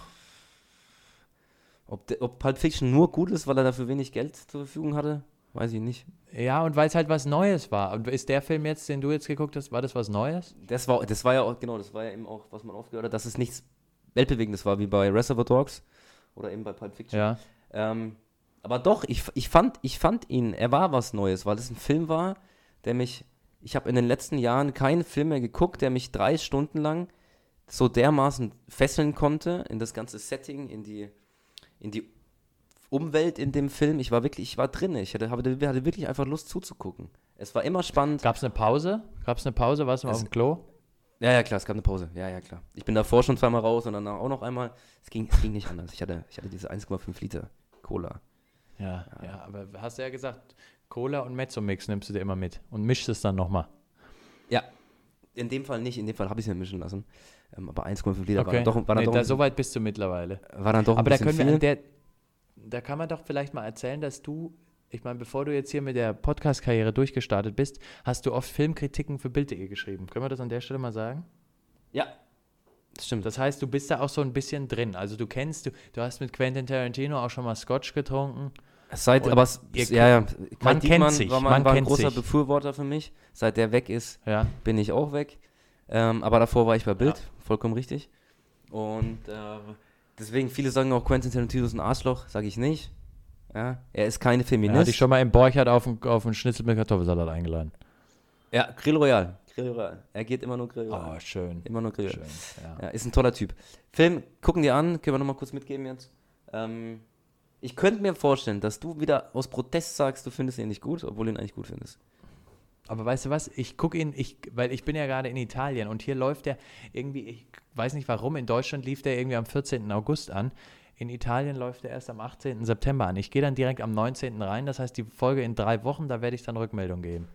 ob, de, ob Pulp Fiction nur gut ist, weil er dafür wenig Geld zur Verfügung hatte, weiß ich nicht. Ja, und weil es halt was Neues war. Und ist der Film jetzt, den du jetzt geguckt hast, war das was Neues? Das war, das war ja auch, genau, das war ja eben auch, was man aufgehört hat, dass es nichts Weltbewegendes war, wie bei Reservoir Dogs oder eben bei Pulp Fiction. Ja. Ähm, aber doch, ich, ich, fand, ich fand ihn, er war was Neues, weil es ein Film war, der mich, ich habe in den letzten Jahren keinen Film mehr geguckt, der mich drei Stunden lang so dermaßen fesseln konnte in das ganze Setting, in die, in die Umwelt in dem Film. Ich war wirklich, ich war drin, ich hatte, hatte, wirklich einfach Lust zuzugucken. Es war immer spannend. Gab es eine Pause? Gab es eine Pause? Warst du mal Es- auf dem Klo? Ja, ja, klar, es gab eine Pause. Ja, ja, klar. Ich bin davor schon zweimal raus und danach auch noch einmal. Es ging, es ging nicht anders. Ich hatte, ich hatte diese 1,5 Liter Cola. Ja, ja, aber hast du ja gesagt, Cola und Mezzomix nimmst du dir immer mit und mischst es dann nochmal. Ja, in dem Fall nicht. In dem Fall habe ich es mir mischen lassen. Ähm, aber 1,5 Liter war Okay, dann doch, war dann nee, doch, da, so weit bist du mittlerweile. war dann doch Aber da können wir viel. an der, da kann man doch vielleicht mal erzählen, dass du, ich meine, bevor du jetzt hier mit der Podcast-Karriere durchgestartet bist, hast du oft Filmkritiken für Bild.de geschrieben. Können wir das an der Stelle mal sagen? ja, stimmt. Das heißt, du bist da auch so ein bisschen drin. Also du kennst, du, du hast mit Quentin Tarantino auch schon mal Scotch getrunken. Seit, und aber es, ihr- ja, ja, man kennt Diekmann sich, war, mal, man war ein kennt großer sich. Befürworter für mich. Seit der weg ist, Ja. bin ich auch weg. Ähm, aber davor war ich bei Bild, Ja. vollkommen richtig. Und äh, deswegen, viele sagen auch, Quentin Tarantino ist ein Arschloch, sage ich nicht. Ja, er ist keine Er Feminist. hat dich schon mal im Borchardt auf einen, auf einen Schnitzel mit Kartoffelsalat eingeladen. Ja, Grill Royal. Grill Royal. Er geht immer nur Grill Oh, schön. Immer nur Grill Schön. Ja. Ja, ist ein toller Typ. Film, gucken dir an, können wir nochmal kurz mitgeben jetzt. Ähm, ich könnte mir vorstellen, dass du wieder aus Protest sagst, du findest ihn nicht gut, obwohl du ihn eigentlich gut findest. Aber weißt du was? Ich gucke ihn, ich, weil ich bin ja gerade in Italien und hier läuft der irgendwie, ich weiß nicht warum, in Deutschland lief der irgendwie am 14. August an. In Italien läuft der erst am 18. September an. Ich gehe dann direkt am 19. rein, das heißt die Folge in drei Wochen, da werde ich dann Rückmeldung geben.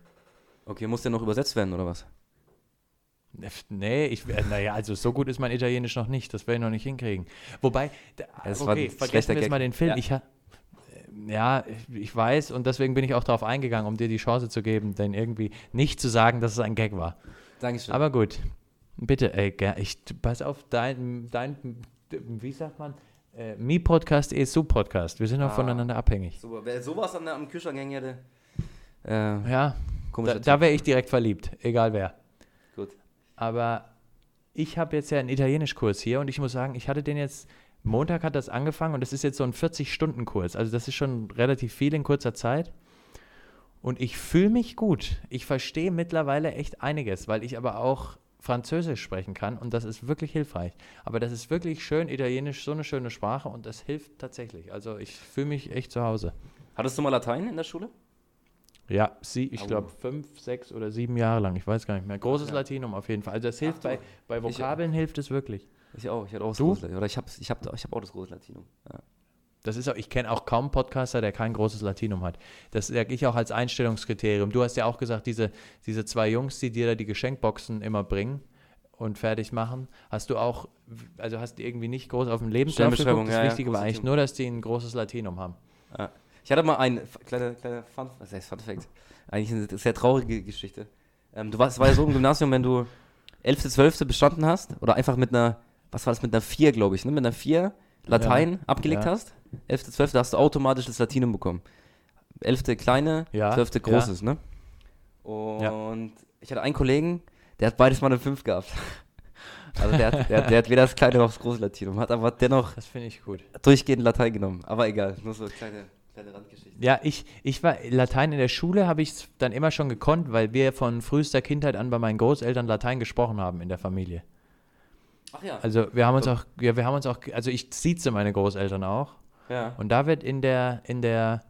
Okay, muss der noch übersetzt werden oder was? Nee, ich, naja, also so gut ist mein Italienisch noch nicht, das werde ich noch nicht hinkriegen. Wobei, da, Es war okay, vergessen wir jetzt mal den Film. Ja. Ich ja, ich weiß und deswegen bin ich auch darauf eingegangen, um dir die Chance zu geben, denn irgendwie nicht zu sagen, dass es ein Gag war. Dankeschön. Aber gut, bitte, ey, ger- ich, pass auf, dein, dein wie sagt man, äh, Mi-Podcast ist Sub-Podcast. Wir sind auch Ah. voneinander abhängig. Super, wer sowas an am Kühlschrank hängen hätte, äh, Ja, da, da wäre ich direkt verliebt, egal wer. Aber ich habe jetzt ja einen Italienischkurs hier und ich muss sagen, ich hatte den jetzt, Montag hat das angefangen und das ist jetzt so ein 40-Stunden-Kurs. Also das ist schon relativ viel in kurzer Zeit. Und ich fühle mich gut. Ich verstehe mittlerweile echt einiges, weil ich aber auch Französisch sprechen kann und das ist wirklich hilfreich. Aber das ist wirklich schön, Italienisch, so eine schöne Sprache und das hilft tatsächlich. Also ich fühle mich echt zu Hause. Hattest du mal Latein in der Schule? Ja, sie, ich Au. glaube fünf, sechs oder sieben Jahre lang, ich weiß gar nicht mehr. Großes Ja. Latinum auf jeden Fall. Also das hilft Ach bei, bei Vokabeln hilft es wirklich. Ich auch, ich hatte auch das Du? große. Oder ich habe ich hab, ich hab auch das große Latinum. Ja. Das ist auch, ich kenne auch kaum Podcaster, der kein großes Latinum hat. Das sage ich auch als Einstellungskriterium. Du hast ja auch gesagt, diese, diese zwei Jungs, die dir da die Geschenkboxen immer bringen und fertig machen, hast du auch, also hast du irgendwie nicht groß auf dem Lebenslauf geguckt. Das ja, ja, Wichtige war eigentlich nur, dass die ein großes Latinum haben. Ja. Ich hatte mal ein kleiner kleine Fun, was heißt Fun Fact? Eigentlich eine sehr traurige Geschichte. Ähm, du warst, es war ja so im Gymnasium, wenn du 11., 12. bestanden hast oder einfach mit einer, was war das, mit einer 4, glaube ich, ne? mit einer 4 Latein Ja, abgelegt ja. hast, 11., 12. hast du automatisch das Latinum bekommen. 11. kleine, Ja, 12. ja. großes, ne? Und ich hatte einen Kollegen, der hat beides mal eine 5 gehabt. Also der hat, der, hat- der hat weder das kleine noch das große Latinum, hat aber dennoch Das ich gut. durchgehend Latein genommen. Aber egal, nur so eine kleine, kleine Randgeschichte. Ja, ich, ich war, Latein in der Schule habe ich dann immer schon gekonnt, weil wir von frühester Kindheit an bei meinen Großeltern Latein gesprochen haben in der Familie. Ach ja. Also wir haben uns auch, ja, wir haben uns auch, also ich sieze meine Großeltern auch. ja. Und da wird in der, in der,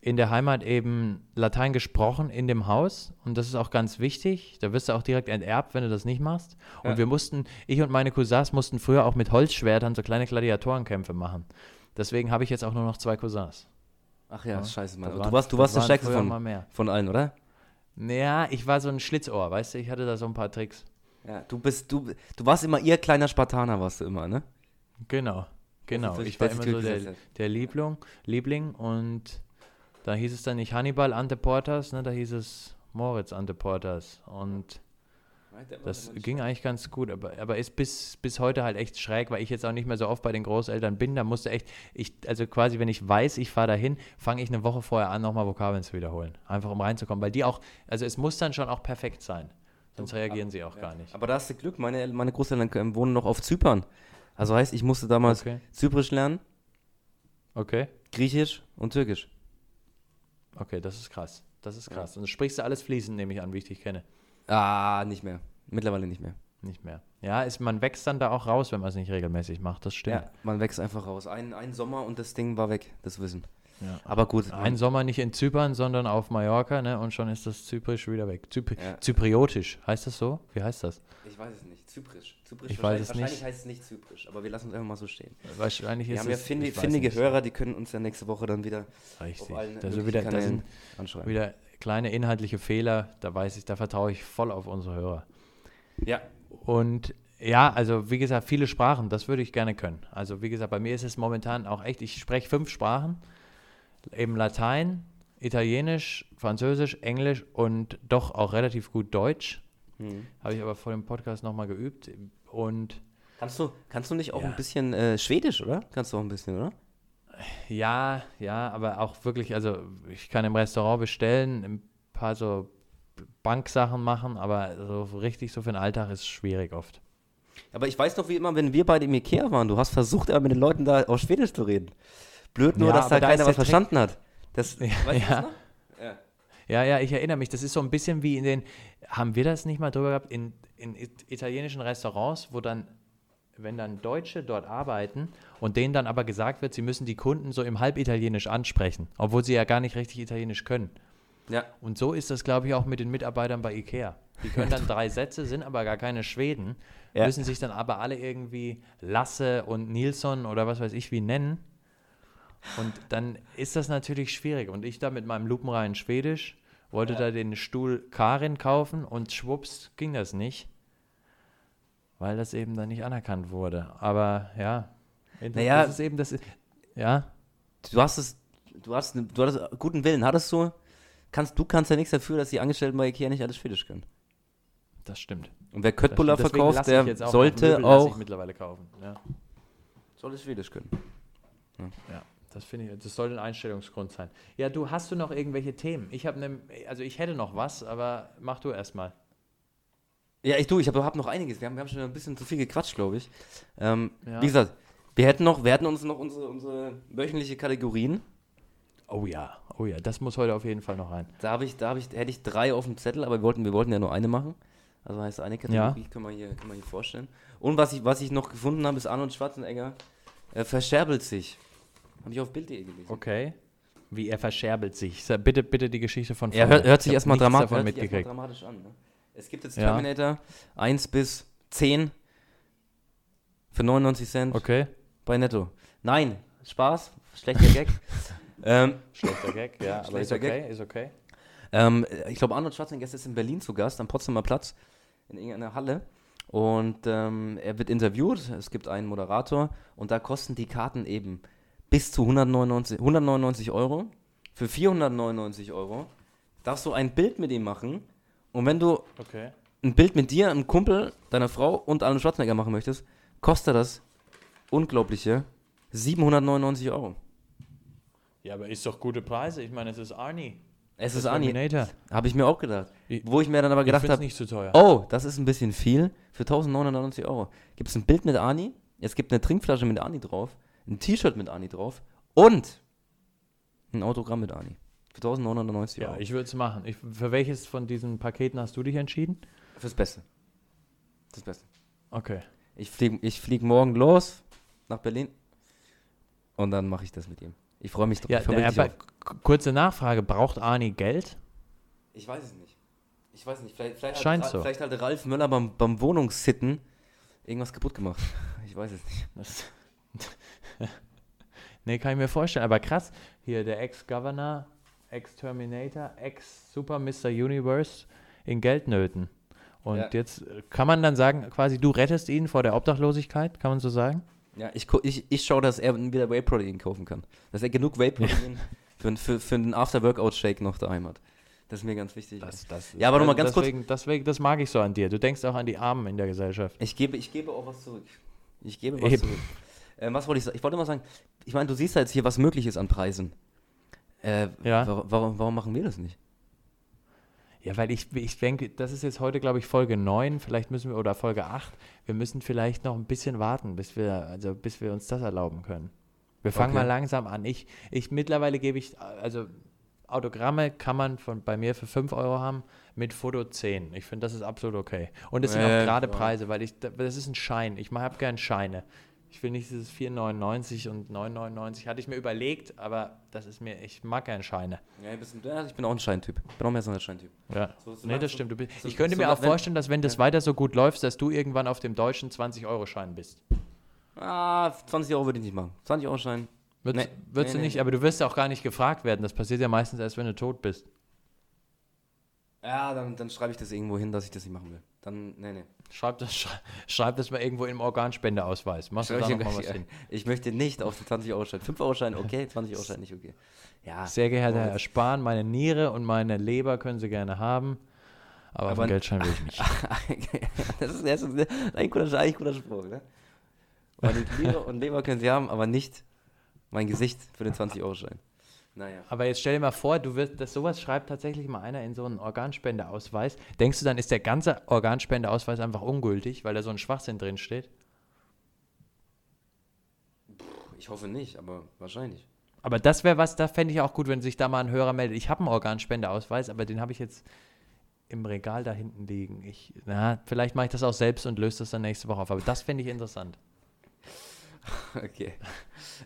in der Heimat eben Latein gesprochen in dem Haus. Und das ist auch ganz wichtig. Da wirst du auch direkt enterbt, wenn du das nicht machst. Und Ja. wir mussten, ich und meine Cousins mussten früher auch mit Holzschwertern so kleine Gladiatorenkämpfe machen. Deswegen habe ich jetzt auch nur noch zwei Cousins. Ach ja, Ja, scheiße, Mann. Das Du waren- warst, du warst der waren Stärkste von, von allen, oder? Naja, ich war so ein Schlitzohr, weißt du, ich hatte da so ein paar Tricks. Ja. Du bist, du, du warst immer ihr kleiner Spartaner, warst du immer, ne? Genau, genau. Ich war immer so der, der Liebling, Liebling und da hieß es dann nicht Hannibal Anteportas, ne, da hieß es Moritz Anteportas und das ging eigentlich ganz gut, aber, aber ist bis, bis heute halt echt schräg, weil ich jetzt auch nicht mehr so oft bei den Großeltern bin. Da musste echt, ich, also quasi, wenn ich weiß, ich fahre dahin, fange ich eine Woche vorher an, nochmal Vokabeln zu wiederholen. Einfach um reinzukommen, weil die auch, also es muss dann schon auch perfekt sein. Sonst reagieren sie auch gar nicht. Aber da hast du Glück, meine, meine Großeltern wohnen noch auf Zypern. Also heißt, ich musste damals Okay, Zyprisch lernen, okay, Griechisch und Türkisch. okay, das ist krass. Das ist krass. Und du sprichst du alles fließend, nehme ich an, wie ich dich kenne. Ah, nicht mehr. Mittlerweile nicht mehr. Nicht mehr. Ja, ist, man wächst dann da auch raus, wenn man es nicht regelmäßig macht. Das stimmt. Ja, man wächst einfach raus. Ein, ein Sommer und das Ding war weg, das Wissen. Ja. Aber gut. Ein Sommer nicht in Zypern, sondern auf Mallorca, ne? Und schon ist das Zyprisch wieder weg. Zyp Ja. Zypriotisch, heißt das so? Wie heißt das? ich weiß es nicht. Zyprisch. Zyprisch Ich weiß es Wahrscheinlich nicht. heißt es nicht Zyprisch, aber wir lassen es einfach mal so stehen. Wahrscheinlich Wir ist haben ja es. findige, weiß findige nicht. Hörer, die können uns ja nächste Woche dann wieder Richtig. auf allen Da wieder, da sind wieder kleine inhaltliche Fehler. Da weiß ich, da vertraue ich voll auf unsere Hörer. Ja, Und ja, also wie gesagt, viele Sprachen, das würde ich gerne können. Also wie gesagt, bei mir ist es momentan auch echt, ich spreche fünf Sprachen. Eben Latein, Italienisch, Französisch, Englisch und doch auch relativ gut Deutsch. Mhm. Habe ich aber vor dem Podcast nochmal geübt. Und Kannst du, kannst du nicht auch Ja. ein bisschen äh, Schwedisch, oder? Kannst du auch ein bisschen, oder? Ja, ja, aber auch wirklich, also ich kann im Restaurant bestellen, ein paar so Banksachen machen, aber so richtig so für den Alltag ist schwierig oft. Aber ich weiß noch, wie immer, wenn wir beide im Ikea waren, du hast versucht, immer mit den Leuten da auf Schwedisch zu reden. Blöd nur, Ja, dass da keiner was Trick- verstanden hat. Das, Ja, ja. Ja. Ja, ja, ich erinnere mich. Das ist so ein bisschen wie in den, haben wir das nicht mal drüber gehabt, in, in it- italienischen Restaurants, wo dann, wenn dann Deutsche dort arbeiten und denen dann aber gesagt wird, sie müssen die Kunden so im Halbitalienisch ansprechen, obwohl sie ja gar nicht richtig Italienisch können. Ja. Und so ist das, glaube ich, auch mit den Mitarbeitern bei Ikea. Die können dann drei Sätze, sind aber gar keine Schweden, Ja. müssen sich dann aber alle irgendwie Lasse und Nilsson oder was weiß ich wie nennen. Und dann ist das natürlich schwierig. Und ich da mit meinem lupenreinen Schwedisch wollte da den Stuhl Karin kaufen und schwupps ging das nicht, weil das eben dann nicht anerkannt wurde. Aber ja, Naja. das ist eben das. Ja, Du hast es, du hast, ne- du hattest guten Willen, hattest du, kannst, du kannst ja nichts dafür, dass die Angestellten bei Ikea nicht alles Schwedisch können. das stimmt. Und wer Köttbullar verkauft, der auch sollte auch, mittlerweile kaufen. Ja. soll es Schwedisch können. Ja, das finde ich, das sollte ein Einstellungsgrund sein. Ja, du hast du noch irgendwelche Themen? Ich habe ne, also ich hätte noch was, aber mach du erstmal. Ja, ich du, ich habe hab noch einiges. Wir haben, wir haben schon ein bisschen zu viel gequatscht, glaube ich. Ähm, Ja. Wie gesagt, wir hätten noch, wir hätten uns noch unsere, unsere wöchentliche Kategorien. Oh ja, oh ja, das muss heute auf jeden Fall noch rein. Da habe ich, da habe ich, hätte ich drei auf dem Zettel, aber wir wollten, wir wollten ja nur eine machen. Also heißt eine Kategorie, können wir hier, können wir hier vorstellen. Und was ich, was ich noch gefunden habe, ist Arnold Schwarzenegger äh, verscherbelt sich. Habe ich auf Bild.de gelesen. Okay. Wie er verscherbelt sich. Bitte, bitte die Geschichte von Er vorne. hört, hört sich erstmal hört sich erstmal mitgekriegt. dramatisch an. Ne? Es gibt jetzt Ja. Terminator 1 bis 10 für 99 Cent Okay. bei Netto. Nein, Spaß, schlechter Gag. ähm, Schlechter Gag, ja, aber ist Schlechter Gag. okay, ist okay. Ähm, ich glaube, Arnold Schwarzenegger ist jetzt in Berlin zu Gast, am Potsdamer Platz, in irgendeiner Halle. Und ähm, er wird interviewt, es gibt einen Moderator und da kosten die Karten eben bis zu 199, 199 Euro. Für 499 Euro darfst du ein Bild mit ihm machen. Und wenn du Okay. ein Bild mit dir, einem Kumpel, deiner Frau und Arnold Schwarzenegger machen möchtest, kostet das unglaubliche 799 Euro. Ja, aber ist doch gute Preise. Ich meine, es ist Arnie. Es ist Ani. Terminator. Habe ich mir auch gedacht. Ich- Wo ich mir dann aber gedacht habe, nicht zu teuer. Oh, das ist ein bisschen viel für 1999 Euro. Gibt es ein Bild mit Ani, es gibt eine Trinkflasche mit Ani drauf, ein T-Shirt mit Ani drauf und ein Autogramm mit Ani. Für 1999 Ja, Euro. ich würde es machen. Ich, für welches von diesen Paketen hast du dich entschieden? Fürs Beste. Das Beste. Okay. Ich fliege ich flieg morgen los nach Berlin und dann mache ich das mit ihm. Ich freue mich drauf. Ja, kurze Nachfrage. Braucht Arnie Geld? Ich weiß es nicht. Ich weiß nicht. Vielleicht, vielleicht, Scheint hat, so. vielleicht hat Ralf Möller beim, beim Wohnungssitten irgendwas kaputt gemacht. Ich weiß es nicht. Das nee, kann ich mir vorstellen. Aber krass, hier der Ex-Governor, Ex-Terminator, Ex-Super Mr. Universe in Geldnöten. Und Ja. jetzt äh, kann man dann sagen, quasi du rettest ihn vor der Obdachlosigkeit, kann man so sagen? Ja, ich, ich, ich schaue, dass er wieder Whey-Protein kaufen kann. Dass er genug Whey-Protein für, für, für einen After-Workout-Shake noch daheim hat. Das ist mir ganz wichtig. das Ja, aber noch mal ganz kurz- deswegen, Deswegen, das mag ich so an dir. Du denkst auch an die Armen in der Gesellschaft. Ich gebe, ich gebe auch was zurück. Ich gebe was Eben. zurück. Ähm, was wollte ich sagen? Ich wollte mal sagen, ich meine, du siehst ja jetzt hier, was möglich ist an Preisen. Äh, Ja. wa- Warum, warum machen wir das nicht? Ja, weil ich, ich denke, das ist jetzt heute, glaube ich, Folge 9, vielleicht müssen wir, oder Folge 8, wir müssen vielleicht noch ein bisschen warten, bis wir, also bis wir uns das erlauben können. Wir fangen Okay. mal langsam an. Ich, ich mittlerweile gebe ich, also Autogramme kann man von, bei mir für 5 Euro haben, mit Foto 10. Ich finde, das ist absolut okay. Und es sind Äh, auch gerade. Preise, weil ich, das ist ein Schein. Ich habe gern Scheine. Ich will nicht dieses 4,99 und 9,99. Hatte ich mir überlegt, aber das ist mir, ich mag gern Scheine. Ja, bisschen, ja, ich bin auch ein Scheintyp. Ich bin auch mehr so ein Scheintyp. Ja. So- so nee, das so- stimmt. Bist, ich könnte mir auch vorstellen, dass wenn das Ja. weiter so gut läuft, dass du irgendwann auf dem deutschen 20-Euro-Schein bist. Ah, 20 Euro würde ich nicht machen. 20 Euro Schein. Würdest, Nee, würdest nee, du nicht, nee. aber du wirst ja auch gar nicht gefragt werden. Das passiert ja meistens erst, wenn du tot bist. Ja, dann, dann schreibe ich das irgendwo hin, dass ich das nicht machen will. Dann, nee, nee. Schreib das, schrei- schreib das mal irgendwo im Organspendeausweis. Machst du da ich noch mal hier- was hin? Ich möchte nicht auf den 20 Euro Schein. 5 Euro Schein okay, 20 Euro Schein nicht okay. Ja. Sehr geehrter Herr Spahn, meine Niere und meine Leber können Sie gerne haben. Aber, Aber- den Geldschein will ich nicht. das ist, ein guter, eigentlich guter Spruch, ne? Meine Leber und Leber können sie haben, aber nicht mein Gesicht für den 20-Euro-Schein. Naja. Aber jetzt stell dir mal vor, du wirst, dass sowas schreibt tatsächlich mal einer in so einen Organspendeausweis. Denkst du, dann ist der ganze Organspendeausweis einfach ungültig, weil da so ein Schwachsinn drin steht? Ich hoffe nicht, aber wahrscheinlich. Aber das wäre was, da fände ich auch gut, wenn sich da mal ein Hörer meldet. Ich habe einen Organspendeausweis, aber den habe ich jetzt im Regal da hinten liegen. Ich, na, vielleicht mache ich das auch selbst und löse das dann nächste Woche auf. Aber das fände ich interessant. Okay.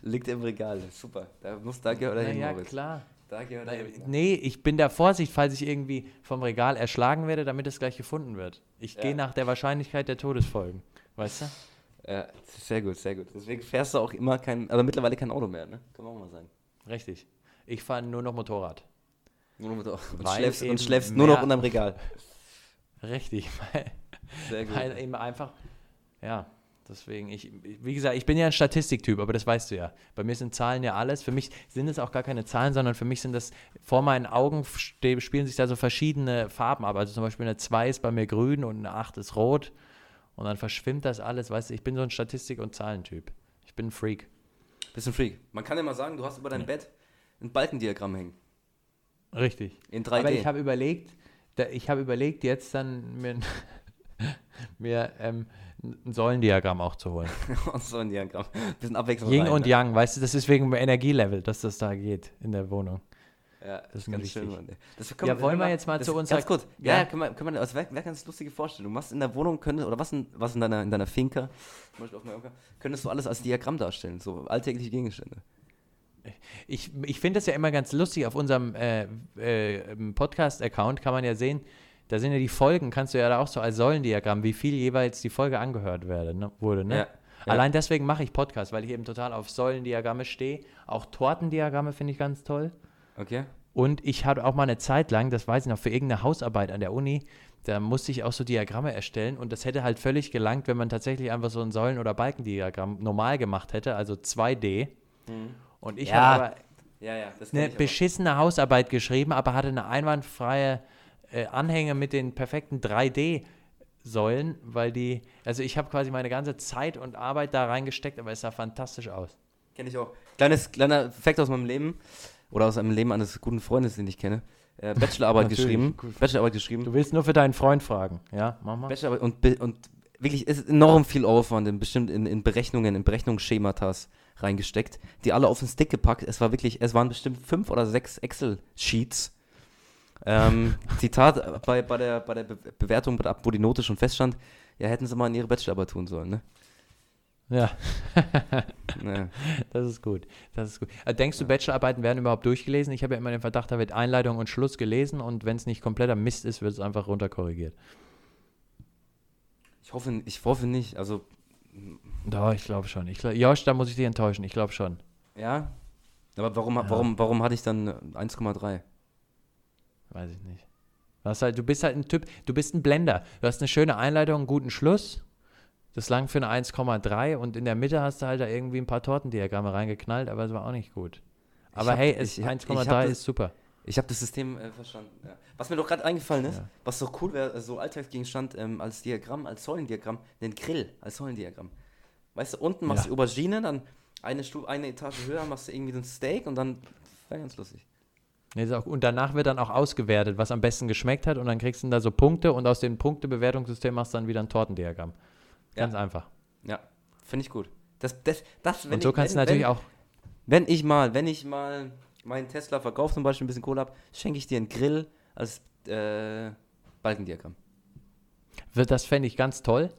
Liegt im Regal, super. Da muss, da gehört er hin, ja, Moritz. klar. Da gehört er hin. Nee, ich bin der Vorsicht, falls ich irgendwie vom Regal erschlagen werde, damit es gleich gefunden wird. Ich Ja. gehe nach der Wahrscheinlichkeit der Todesfolgen. Weißt du? Ja, sehr gut, sehr gut. Deswegen fährst du auch immer kein, also mittlerweile kein Auto mehr, ne? Kann man auch mal sagen. Richtig. Ich fahre nur noch Motorrad. Nur noch mit, und Weil schläfst, und schläfst nur noch unterm Regal. Richtig, weil, Sehr gut. weil eben einfach, ja, deswegen, ich, wie gesagt, ich bin ja ein Statistiktyp, aber das weißt du ja. Bei mir sind Zahlen ja alles. Für mich sind es auch gar keine Zahlen, sondern für mich sind das, vor meinen Augen spielen sich da so verschiedene Farben ab. Also zum Beispiel eine 2 ist bei mir grün und eine 8 ist rot. Und dann verschwimmt das alles, weißt du, ich bin so ein Statistik- und Zahlentyp. Ich bin ein Freak. Bisschen Freak. Man kann ja mal sagen, du hast über dein Bett ein Balkendiagramm hängen. Richtig. In 3D. Aber ich habe überlegt, da, ich habe überlegt, jetzt dann mir ein, mir ähm, ein Säulendiagramm auch zu holen. ein Diagramm. Bisschen Abwechslung. Yin rein, und ne? Yang, weißt du, das ist wegen dem Energielevel, dass das da geht in der Wohnung. Ja, Das ist ganz wichtig. schön. Mann. Das Ja, wollen wir jetzt mal das, zu unserer- Ganz kurz. Ja. Ja, können wir, können wir, das wäre wär ganz lustige Vorstellung. Du machst in der Wohnung, könntest, oder was in, was in deiner, in deiner Finca, zum Beispiel auf Mallorca, könntest du alles als Diagramm darstellen, so alltägliche Gegenstände. Ich, ich finde das ja immer ganz lustig. Auf unserem äh, äh, Podcast-Account kann man ja sehen, da sind ja die Folgen, kannst du ja da auch so als Säulendiagramm, wie viel jeweils die Folge angehört werde, ne, wurde. Ne? Ja, ja. Allein deswegen mache ich Podcast, weil ich eben total auf Säulendiagramme stehe. Auch Tortendiagramme finde ich ganz toll. Okay? Und ich hatte auch mal eine Zeit lang, das weiß ich noch, für irgendeine Hausarbeit an der Uni, da musste ich auch so Diagramme erstellen und das hätte halt völlig gelangt, wenn man tatsächlich einfach so ein Säulen- oder Balkendiagramm normal gemacht hätte, also 2D. Und ich Ja, habe aber Ja, ja, das eine beschissene Hausarbeit geschrieben, aber hatte eine einwandfreie äh, Anhänge mit den perfekten 3D-Säulen, weil die, also ich habe quasi meine ganze Zeit und Arbeit da reingesteckt, aber es sah fantastisch aus. Kenne ich auch. Kleines, kleiner Fakt aus meinem Leben oder aus einem Leben eines guten Freundes, den ich kenne. Äh, Bachelorarbeit geschrieben. gut. Bachelorarbeit geschrieben. Du willst nur für deinen Freund fragen, ja? Mach mal. Bachelorarbeit und, und wirklich es ist enorm viel Aufwand in bestimmt in, in Berechnungen, in Berechnungsschematas reingesteckt, die alle auf den Stick gepackt. Es war wirklich, es waren bestimmt fünf oder sechs Excel-Sheets. Ähm, Zitat bei, bei der, bei der Be Bewertung, wo die Note schon feststand, ja, hätten sie mal in ihre Bachelorarbeit tun sollen, ne? Ja, Ja. das ist gut. Das ist gut. Äh, denkst du, Bachelorarbeiten werden überhaupt durchgelesen? Ich habe ja immer den Verdacht, da wird Einleitung und Schluss gelesen und wenn es nicht kompletter Mist ist, wird es einfach runterkorrigiert. Ich hoffe, ich hoffe nicht. Also, Doch, ich glaube schon. Ich glaub, Josh, da muss ich dich enttäuschen. Ich glaube schon. ja. Aber warum, Ja. warum, warum hatte ich dann 1,3? Weiß ich nicht. Du, halt, du bist halt ein Typ, du bist ein Blender. Du hast eine schöne Einleitung, einen guten Schluss. Das lang für eine 1,3 und in der Mitte hast du halt da irgendwie ein paar Tortendiagramme reingeknallt, aber es war auch nicht gut. Aber hab- hey, es, ich hab- ich hab 1,3 das- ist super. Ich habe das System äh, verstanden. Ja. Was mir doch gerade eingefallen ist, Ja. was so cool wäre, so Alltagsgegenstand ähm, als Diagramm, als Säulendiagramm, den Grill als Säulendiagramm. Weißt du, unten machst Ja. du Aubergine, dann eine, Stufe, eine Etage höher machst du irgendwie so ein Steak und dann wäre ganz lustig. Und danach wird dann auch ausgewertet, was am besten geschmeckt hat und dann kriegst du da so Punkte und aus dem Punktebewertungssystem machst du dann wieder ein Tortendiagramm. Ganz einfach. Ja, finde ich gut. Das, das, das, wenn und so ich, kannst wenn, du natürlich wenn, auch Wenn ich mal, wenn ich mal meinen Tesla verkaufe, zum Beispiel ein bisschen Kohle habe, schenke ich dir einen Grill als äh, Balkendiagramm. Das fände ich ganz toll.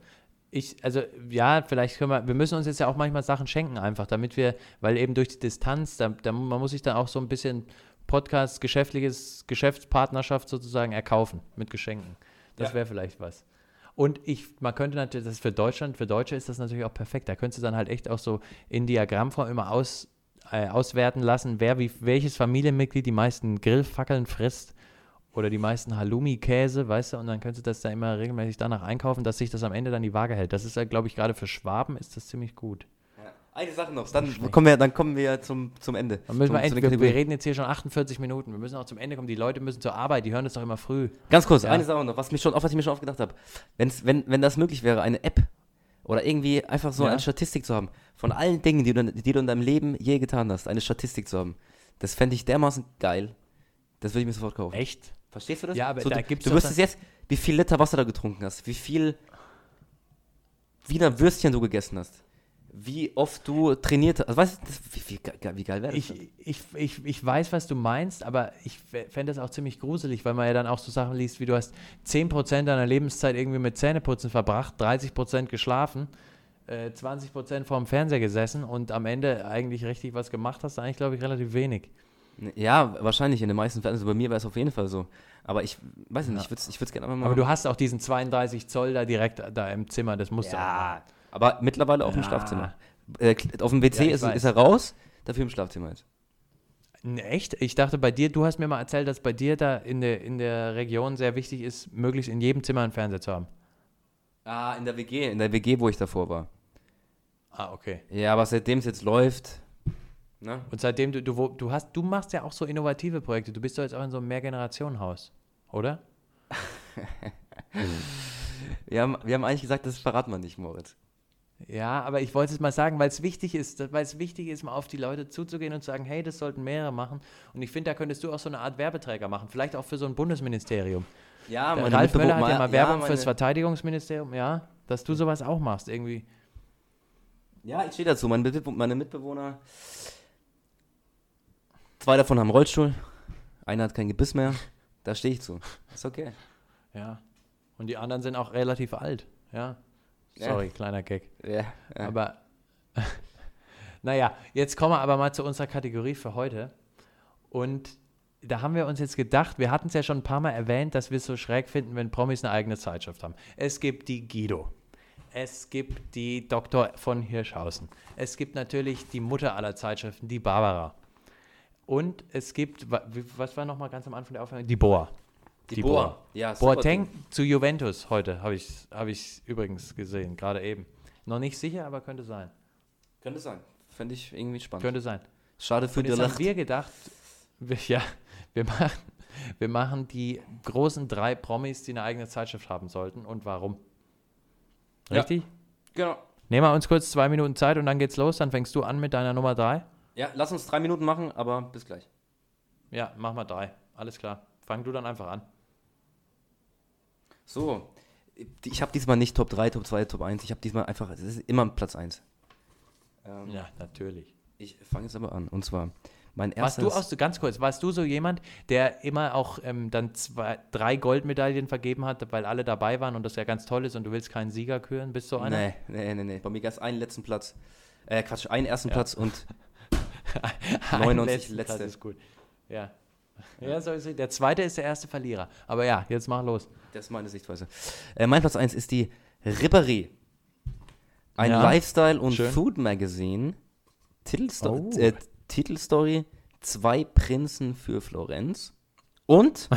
Ich, also, ja, vielleicht können wir, wir müssen uns jetzt ja auch manchmal Sachen schenken, einfach, damit wir, weil eben durch die Distanz, da, da, man muss sich dann auch so ein bisschen Podcast, geschäftliches, Geschäftspartnerschaft sozusagen erkaufen mit Geschenken. Das Ja. wäre vielleicht was. Und ich, man könnte natürlich, das ist für Deutschland, für Deutsche ist das natürlich auch perfekt. Da könntest du dann halt echt auch so in Diagrammform immer aus, äh, auswerten lassen, wer wie, welches Familienmitglied die meisten Grillfackeln frisst oder die meisten Halloumi-Käse, weißt du, und dann könntest du das da immer regelmäßig danach einkaufen, dass sich das am Ende dann die Waage hält. Das ist ja, glaube ich, gerade für Schwaben ist das ziemlich gut. Eine Sache noch, dann kommen wir, dann kommen wir zum, zum Ende. Dann müssen zum, wir, zu end, den wir, wir reden jetzt hier schon 48 Minuten. Wir müssen auch zum Ende kommen. Die Leute müssen zur Arbeit, die hören das doch immer früh. Ganz kurz, Ja. eine Sache noch, was, mich schon, auf was ich mir schon oft gedacht habe. Wenn's, wenn, wenn das möglich wäre, eine App oder irgendwie einfach so Ja. eine Statistik zu haben, von allen Dingen, die du, die du in deinem Leben je getan hast, eine Statistik zu haben, das fände ich dermaßen geil. Das würde ich mir sofort kaufen. Echt? Verstehst du das? Ja, aber so, da du, gibt's du wüsstest jetzt, wie viel Liter Wasser du getrunken hast, wie viel Wiener Würstchen du gegessen hast, wie oft du trainiert hast. Also, weißt du, wie, wie, wie geil wäre das? Ich, denn? ich, ich, ich weiß, was du meinst, aber ich fände das auch ziemlich gruselig, weil man ja dann auch so Sachen liest, wie du hast 10% deiner Lebenszeit irgendwie mit Zähneputzen verbracht, 30% geschlafen, äh, 20% vorm Fernseher gesessen und am Ende eigentlich richtig was gemacht hast, eigentlich glaube ich relativ wenig. Ja, wahrscheinlich in den meisten Fällen. Also bei mir wäre es auf jeden Fall so. Aber ich weiß nicht, Ja. ich würde es ich würd's gerne einfach mal Aber du hast auch diesen 32 Zoll da direkt da im Zimmer, das musst du auch Ja, machen. Aber mittlerweile auf dem Ja. Schlafzimmer. Äh, auf dem WC Ja, ist, ist er raus, dafür im Schlafzimmer. N- Echt? Ich dachte bei dir, du hast mir mal erzählt, dass bei dir da in der, in der Region sehr wichtig ist, möglichst in jedem Zimmer einen Fernseher zu haben. Ah, in der WG, in der WG, wo ich davor war. Ah, okay. Ja, aber seitdem es jetzt läuft, ne? Und seitdem du, du, du hast, du machst ja auch so innovative Projekte. Du bist doch jetzt auch in so einem Mehrgenerationenhaus, oder? Wir haben, wir haben eigentlich gesagt, das verraten wir nicht, Moritz. Ja, aber ich wollte es mal sagen, weil es wichtig ist, weil es wichtig ist, mal auf die Leute zuzugehen und zu sagen, hey, das sollten mehrere machen. Und ich finde, da könntest du auch so eine Art Werbeträger machen, vielleicht auch für so ein Bundesministerium. Ja, meine Ralf Möller hat ja mal ja, Werbung meine- fürs Verteidigungsministerium, ja, dass du sowas auch machst, irgendwie. Ja, ich stehe dazu. Meine, meine Mitbewohner, zwei davon haben Rollstuhl, einer hat kein Gebiss mehr. Da stehe ich zu. Ist okay. Ja. Und die anderen sind auch relativ alt, ja. Ja. Sorry, kleiner Gag. Ja, ja. Aber naja, jetzt kommen wir aber mal zu unserer Kategorie für heute. Und da haben wir uns jetzt gedacht, wir hatten es ja schon ein paar Mal erwähnt, dass wir es so schräg finden, wenn Promis eine eigene Zeitschrift haben. Es gibt die Guido. Es gibt die Doktor von Hirschhausen. Es gibt natürlich die Mutter aller Zeitschriften, die Barbara. Und es gibt, was war nochmal ganz am Anfang der Aufnahme? Die Boa. Die, die Boa. Boa. Ja, Boateng zu Juventus heute, habe ich hab ich übrigens gesehen, gerade eben. Noch nicht sicher, aber könnte sein. Könnte sein. Fände ich irgendwie spannend. Könnte sein. Schade für die jetzt haben Lacht. wir gedacht, wir, ja, wir machen, wir machen die großen drei Promis, die eine eigene Zeitschrift haben sollten und warum. Ja. Richtig? Genau. Nehmen wir uns kurz zwei Minuten Zeit und dann geht's los. Dann fängst du an mit deiner Nummer drei. Ja, lass uns drei Minuten machen, aber bis gleich. Ja, mach mal drei. Alles klar. Fang du dann einfach an. So, ich habe diesmal nicht Top 3, Top 2, Top 1. Ich habe diesmal einfach, es ist immer Platz 1. Ähm, Ja, natürlich. Ich fange jetzt aber an. Und zwar, mein Warst erstes... du auch so, ganz kurz, warst du so jemand, der immer auch ähm, dann zwei, drei Goldmedaillen vergeben hat, weil alle dabei waren und das ja ganz toll ist und du willst keinen Sieger küren? Bist du so einer? Nee, nee, nee, nee. Bei mir gab es einen letzten Platz. Äh, Quatsch, einen ersten Ja. Platz und Ein 99 letzten letzte. Platz ist gut. Ja. Ja, so ist. Der zweite ist der erste Verlierer. Aber ja, jetzt mach los. das ist meine Sichtweise. Äh, mein Platz 1 ist die Ribéry. Ein Ja, Lifestyle- und schön. Food-Magazin. Titelsto Oh. äh, Titelstory: Zwei Prinzen für Florenz. Und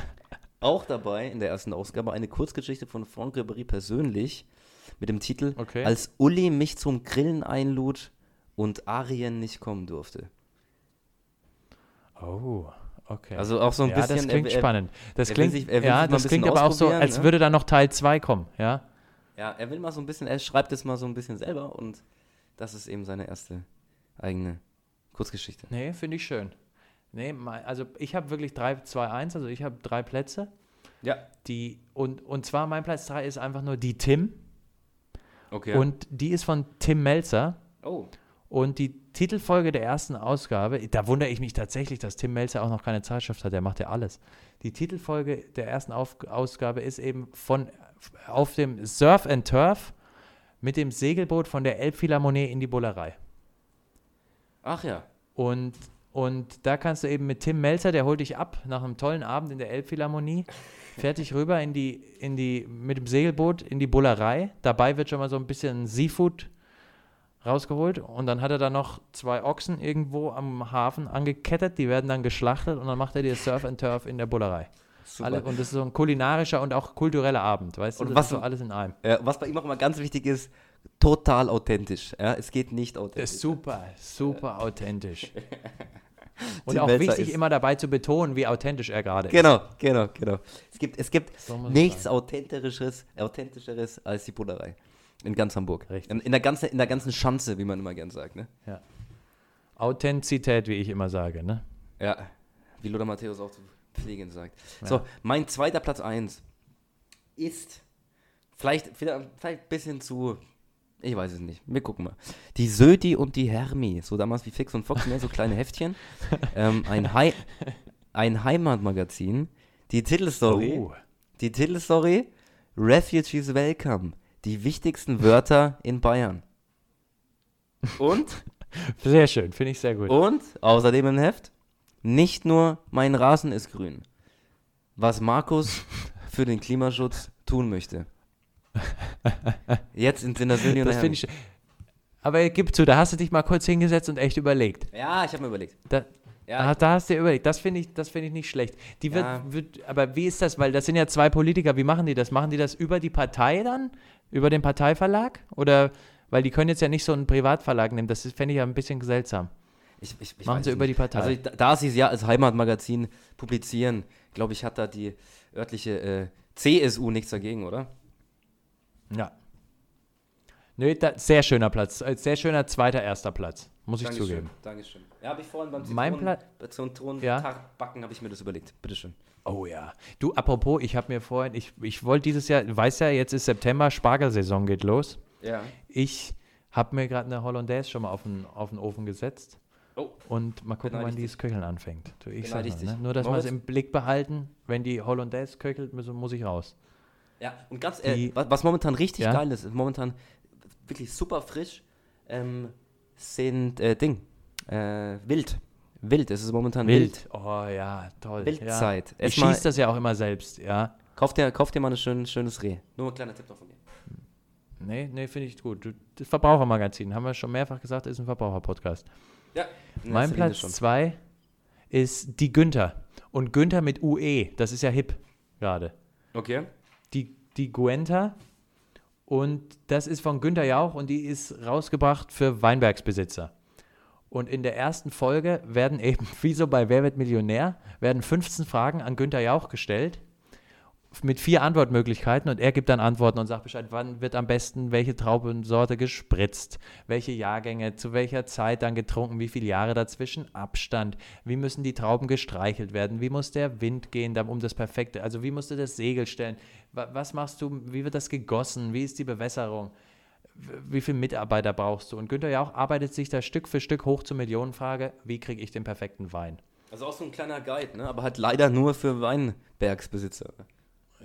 auch dabei in der ersten Ausgabe eine Kurzgeschichte von Franck Ribéry persönlich mit dem Titel Okay. Als Uli mich zum Grillen einlud und Arien nicht kommen durfte. Oh, okay. Also auch so ein ja, bisschen. das klingt er- spannend. Das klingt, sich- ja, das klingt aber auch so, als ne? würde da noch Teil 2 kommen, ja? Ja, er will mal so ein bisschen, er schreibt es mal so ein bisschen selber und das ist eben seine erste eigene Kurzgeschichte. Nee, finde ich schön. Nee, mein- also ich habe wirklich 3, 2, 1, also ich habe drei Plätze. Ja. Die, und, und zwar mein Platz 3 ist einfach nur die Tim. Okay. Und die ist von Tim Melzer. oh, Und die Titelfolge der ersten Ausgabe, da wundere ich mich tatsächlich, dass Tim Melzer auch noch keine Zeitschrift hat, der macht ja alles. Die Titelfolge der ersten Auf Ausgabe ist eben von auf dem Surf and Turf mit dem Segelboot von der Elbphilharmonie in die Bullerei. ach ja. Und, und da kannst du eben mit Tim Melzer, der holt dich ab nach einem tollen Abend in der Elbphilharmonie, fährt dich rüber in die, in die, mit dem Segelboot in die Bullerei. Dabei wird schon mal so ein bisschen Seafood rausgeholt und dann hat er da noch zwei Ochsen irgendwo am Hafen angekettet, die werden dann geschlachtet und dann macht er dir Surf and Turf in der Bullerei. Alle, und das ist so ein kulinarischer und auch kultureller Abend, weißt du? Und das was ist so alles in einem. äh, was bei ihm auch immer ganz wichtig ist, total authentisch. Ja, es geht nicht Das authentisch. ist super, super authentisch. Und Tim auch Melzer wichtig, immer dabei zu betonen, wie authentisch er gerade ist. Genau, genau, genau. Es gibt, es gibt So nichts authentischeres, authentischeres als die Bullerei. In ganz Hamburg. Richtig. In, in, der ganzen, in der ganzen Schanze, wie man immer gern sagt. Ne? Authentizität, wie ich immer sage, ne? Ja, wie Lothar Matthäus auch zu pflegen sagt. Ja. So, mein zweiter Platz 1 ist vielleicht, vielleicht ein bisschen zu, ich weiß es nicht, wir gucken mal. Die Södi und die Hermi, so damals wie Fix und Fox, mehr so kleine Heftchen. ähm, ein, Hei ein Heimatmagazin. Die Titelstory, Oh. die Titelstory, Refugees Welcome. Die wichtigsten Wörter in Bayern. Und Sehr schön, finde ich sehr gut. und außerdem im Heft, nicht nur mein Rasen ist grün. Was Markus für den Klimaschutz tun möchte. Jetzt in der und das finde ich. Aber gib zu, da hast du dich mal kurz hingesetzt und echt überlegt. Ja, ich habe mir überlegt. Da, Ja, ah, da hast du dir überlegt. Das finde ich, das finde ich nicht schlecht. Die wird, Ja. wird, aber wie ist das? Weil das sind ja zwei Politiker. Wie machen die das? Machen die das über die Partei dann? Über den Parteiverlag? Oder, weil die können jetzt ja nicht so einen Privatverlag nehmen. Das ist- fände ich ja ein bisschen seltsam. ich, ich, ich Machen sie über die Partei. Also da, da sie es ja als Heimatmagazin publizieren, glaube ich, hat da die örtliche äh, CSU nichts dagegen, oder? Ja. Nee, da, sehr schöner Platz. Äh, Sehr schöner zweiter, erster Platz. Muss ich Dankeschön, zugeben. Dankeschön. Ja, habe ich vorhin beim Mein Pla- bei Zitronen Ja. Habe ich mir das überlegt. Bitteschön. Oh ja. Du, apropos, ich habe mir vorhin, ich, ich wollte dieses Jahr, du weißt ja, jetzt ist September, Spargelsaison geht los. Ja. Ich habe mir gerade eine Hollandaise schon mal auf den, auf den Ofen gesetzt. Oh. Und mal gucken, wann ich dieses Köcheln anfängt. Du, ich sag ich mal, ne? Nur, dass wir es im Blick behalten, wenn die Hollandaise köchelt, muss, muss ich raus. Ja, und ganz äh, Die- was, was momentan richtig Ja? geil ist, ist momentan wirklich super frisch, ähm, sind äh, Ding. Äh, wild. Wild, es ist momentan wild. Wild. Oh ja, toll. Wildzeit. Ja. Ich schieße das ja auch immer selbst, ja. Kauf dir, kauf dir mal ein schön, schönes Reh. Nur ein kleiner Tipp noch von mir. Nee, nee, finde ich gut. Das Verbrauchermagazin, haben wir schon mehrfach gesagt, ist ein Verbraucherpodcast. Ja. in Mein Platz schon. zwei ist die Günther. Und Günther mit UE, das ist ja hip gerade. Okay. Die, die Guenta und das ist von Günther Jauch und die ist rausgebracht für Weinbergsbesitzer. Und in der ersten Folge werden eben, wie so bei Wer wird Millionär, werden 15 Fragen an Günther Jauch gestellt mit vier Antwortmöglichkeiten und er gibt dann Antworten und sagt Bescheid, wann wird am besten welche Traubensorte gespritzt, welche Jahrgänge, zu welcher Zeit dann getrunken, wie viele Jahre dazwischen, Abstand, wie müssen die Trauben gestreichelt werden, wie muss der Wind gehen, um das perfekte, also wie musst du das Segel stellen, Wa- was machst du, wie wird das gegossen, wie ist die Bewässerung, wie viele Mitarbeiter brauchst du? Und Günther Jauch arbeitet sich da Stück für Stück hoch zur Millionenfrage, wie kriege ich den perfekten Wein? Also auch so ein kleiner Guide, ne? aber halt leider nur für Weinbergsbesitzer.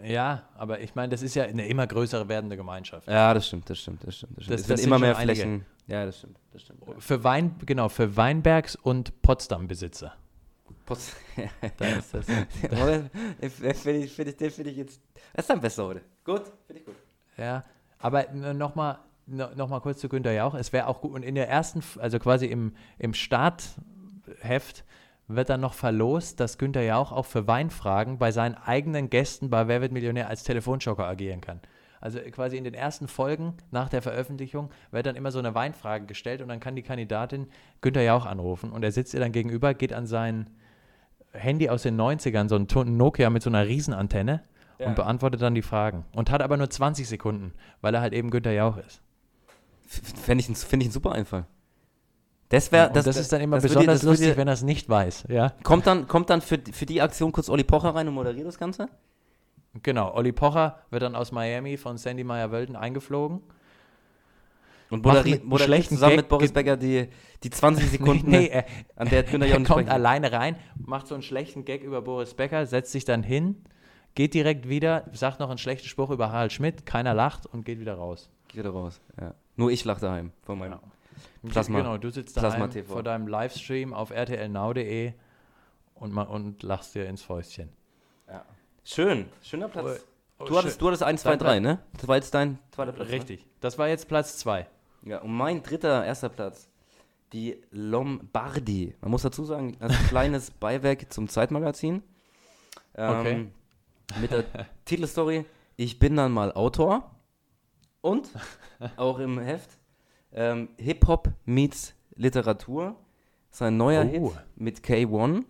Ja, aber ich meine, das ist ja eine immer größere werdende Gemeinschaft. Ja, das stimmt, das stimmt, das stimmt. Das stimmt. Das- es das sind immer mehr einige. Flächen. Ja, das stimmt, das stimmt. Ja. Für Wein, genau, für Weinbergs- und Potsdam-Besitzer. Post- Da ist das. Oder? Den finde ich, find ich, den finde ich jetzt. Das ist dann besser heute. Gut, finde ich gut. ja, aber nochmal noch mal kurz zu Günther Jauch. Es wäre auch gut, und in der ersten, also quasi im, im Startheft, wird dann noch verlost, dass Günther Jauch auch für Weinfragen bei seinen eigenen Gästen bei Wer wird Millionär als Telefonjoker agieren kann. Also quasi in den ersten Folgen nach der Veröffentlichung wird dann immer so eine Weinfrage gestellt und dann kann die Kandidatin Günther Jauch anrufen und er sitzt ihr dann gegenüber, geht an sein Handy aus den 90ern, so ein Nokia mit so einer Riesenantenne Ja. und beantwortet dann die Fragen. Und hat aber nur 20 Sekunden, weil er halt eben Günther Jauch ist. Fände ich, find ich ein super Einfall. Das wäre. und das, ist dann immer das besonders das würde- lustig, wenn er es nicht weiß. Ja, Kommt dann, kommt dann für, für die Aktion kurz Olli Pocher rein und moderiert das Ganze? genau. Olli Pocher wird dann aus Miami von Sandy Meyer-Wölden eingeflogen. Und moderiert, moderiert schlechten zusammen Gag mit Boris Becker die, die 20 Sekunden, nee, er, an der Günther Jauch er kommt sprechen alleine rein, macht so einen schlechten Gag über Boris Becker, setzt sich dann hin, geht direkt wieder, sagt noch einen schlechten Spruch über Harald Schmidt, keiner lacht und geht wieder raus. Geh wieder raus. Ja. Nur ich lache daheim von meinem. Ja. Plasma- Genau, du sitzt TV. vor deinem Livestream auf rtlnau.de und, und lachst dir ins Fäustchen. Schön, schöner Platz. Oh, du, hattest, du hattest 1, 2, Dein 3, ne? Das war jetzt dein zweiter Platz. ne? Richtig. Das war jetzt Platz 2. Ja, und mein dritter, erster Platz, die Lombardi. Man muss dazu sagen, ein kleines Beiwerk zum Zeitmagazin. Ähm, Okay. Mit der Titelstory, ich bin dann mal Autor. Und, auch im Heft, ähm, Hip-Hop meets Literatur. Sein neuer Oh. Hit mit K1.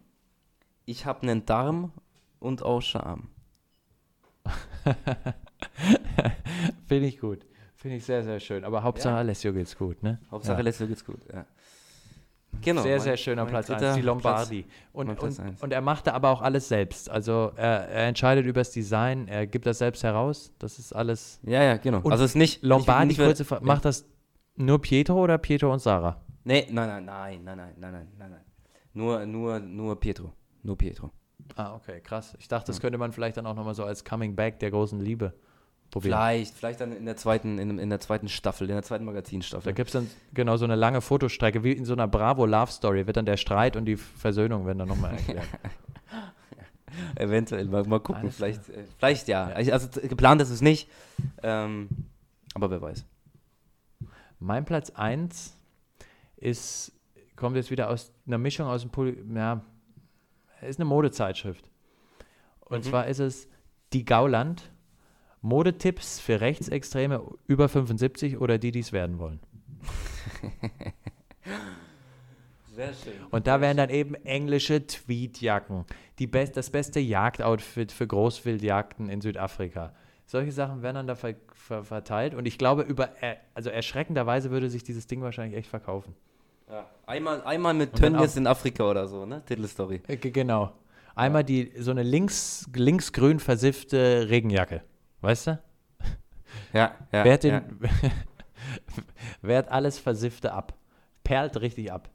Ich hab nen Darm und auch Charme. Finde ich gut. Finde ich sehr, sehr schön. Aber Hauptsache Ja. Alessio geht's gut, ne? Hauptsache, Ja. Letzte geht's gut. Ja. Genau. sehr, mein- sehr schöner Platz dritter 1, die Platz. Lombardi. mein Und, Platz und, und er machte aber auch alles selbst. Also er, er entscheidet über das Design, er gibt das selbst heraus. Das ist alles. Ja, ja, genau. Und also es ist nicht Lombardi, nicht, kurze Frage, macht das nur Pietro oder Pietro und Sarah? Nee, nein, nein, nein, nein, nein, nein, nein, nein, nein. Nur, nur, nur Pietro. Nur Pietro. Ah, okay, krass. Ich dachte, das könnte man vielleicht dann auch nochmal so als Coming Back der großen Liebe probieren. Vielleicht, vielleicht dann in der zweiten, in, in der zweiten Staffel, in der zweiten Da Magazinstaffel. gibt es dann genau so eine lange Fotostrecke, wie in so einer Bravo Love Story, wird dann der Streit und die Versöhnung werden dann nochmal erklärt. Eventuell, mal, mal gucken. Alles Vielleicht, äh, vielleicht ja. Also t- geplant ist es nicht. Ähm, aber wer weiß. Mein Platz 1 ist, kommt jetzt wieder aus einer Mischung aus dem Poli ja, ist eine Modezeitschrift. Und Mhm. zwar ist es Die Gauland, Modetipps für Rechtsextreme über 75 oder die, die es werden wollen. Sehr schön. Und da wären dann eben englische Tweetjacken, die best, das beste Jagdoutfit für Großwildjagden in Südafrika. Solche Sachen werden dann da ver ver verteilt. Und ich glaube, über, äh, also erschreckenderweise würde sich dieses Ding wahrscheinlich echt verkaufen. Ja. Einmal, einmal mit Tönnies in Afrika oder so, ne? Titelstory. Äh, ge- genau. Einmal die, so eine links, linksgrün versiffte Regenjacke. Weißt du? Ja, ja. Wehrt, ja. den, wehrt alles Versiffte ab. Perlt richtig ab.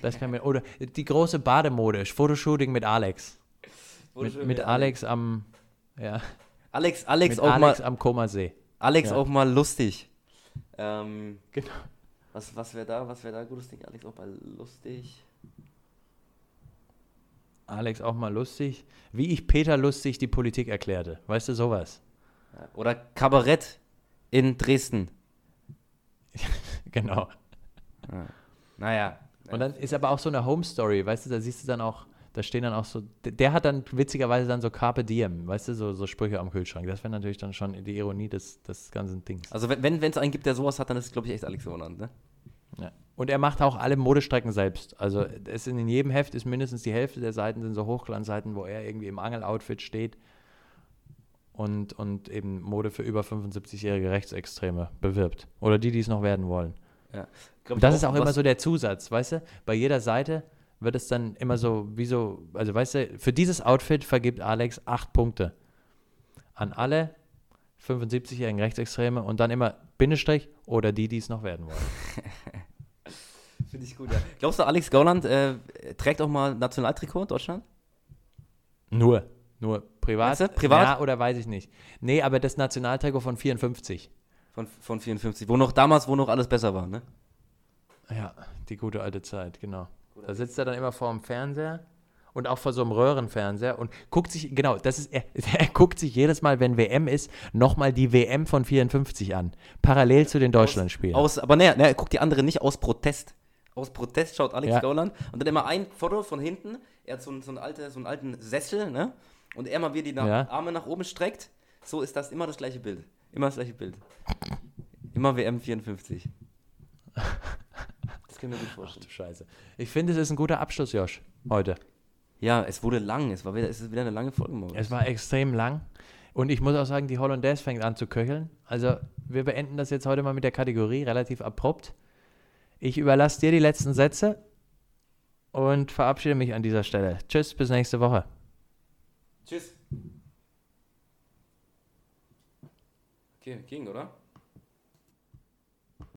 Das kann mir, oder die große Bademode, Fotoshooting mit Alex. Mit, mit Alex am, ja, Alex, Alex mit auch Alex mal, am Komasee. Alex ja. auch mal lustig. Ähm, Genau. was was wäre da, was wäre da gutes Ding? Alex auch mal lustig. Alex auch mal lustig. Wie ich Peter lustig die Politik erklärte. Weißt du, sowas. Ja. Oder Kabarett in Dresden. Genau. Naja. Und dann ist aber auch so eine Home Story, weißt du, da siehst du dann auch, da stehen dann auch so, der, hat dann witzigerweise dann so Carpe Diem, weißt du, so, so Sprüche am Kühlschrank. Das wäre natürlich dann schon die Ironie des, des ganzen Dings. Also wenn es einen gibt, der sowas hat, dann ist es, glaube ich, echt Alex Roland, ne? Ja. Und er macht auch alle Modestrecken selbst. Also es in, in jedem Heft ist mindestens die Hälfte der Seiten sind so Hochglanzseiten, wo er irgendwie im Angeloutfit steht und, und eben Mode für über 75-jährige Rechtsextreme bewirbt. Oder die, die es noch werden wollen. Ich das ist auch immer so der Zusatz, weißt du? Bei jeder Seite wird es dann immer so, wie so, also weißt du, für dieses Outfit vergibt Alex acht Punkte an alle 75-jährigen Rechtsextreme und dann immer Bindestrich oder die, die es noch werden wollen. Finde ich gut, ja. Glaubst du, Alex Gauland äh, trägt auch mal Nationaltrikot in Deutschland? Nur, nur privat. Meinst du? Privat? Ja, oder weiß ich nicht. Nee, aber das Nationaltrikot von 54. Von, von 54. Wo noch damals, wo noch alles besser war, ne? Ja, die gute alte Zeit, genau. Da sitzt er dann immer vor dem Fernseher und auch vor so einem Röhrenfernseher und guckt sich, genau, das ist, er, er guckt sich jedes Mal, wenn WM ist, nochmal die WM von 54 an. Parallel zu den Deutschlandspielen. Aus, aber ne, ne, guckt die andere nicht aus Protest. Aus Protest schaut Alex Ja. Gauland und dann immer ein Foto von hinten. Er hat so, einen- so, einen, alte, so einen alten Sessel, ne? Und er mal wie die nach, Ja. Arme nach oben streckt. So ist das immer das gleiche Bild. Immer das gleiche Bild. Immer WM 54. Das können wir gut vorstellen. Du Scheiße. Ich finde, es ist ein guter Abschluss, Josh, heute. Ja, es wurde lang. Es war wieder, es ist wieder eine lange Folge. Moritz. Es war extrem lang. Und ich muss auch sagen, die Hollandaise fängt an zu köcheln. Also, wir beenden das jetzt heute mal mit der Kategorie relativ abrupt. Ich überlasse dir die letzten Sätze und verabschiede mich an dieser Stelle. Tschüss, bis nächste Woche. Tschüss. Okay, ging, oder?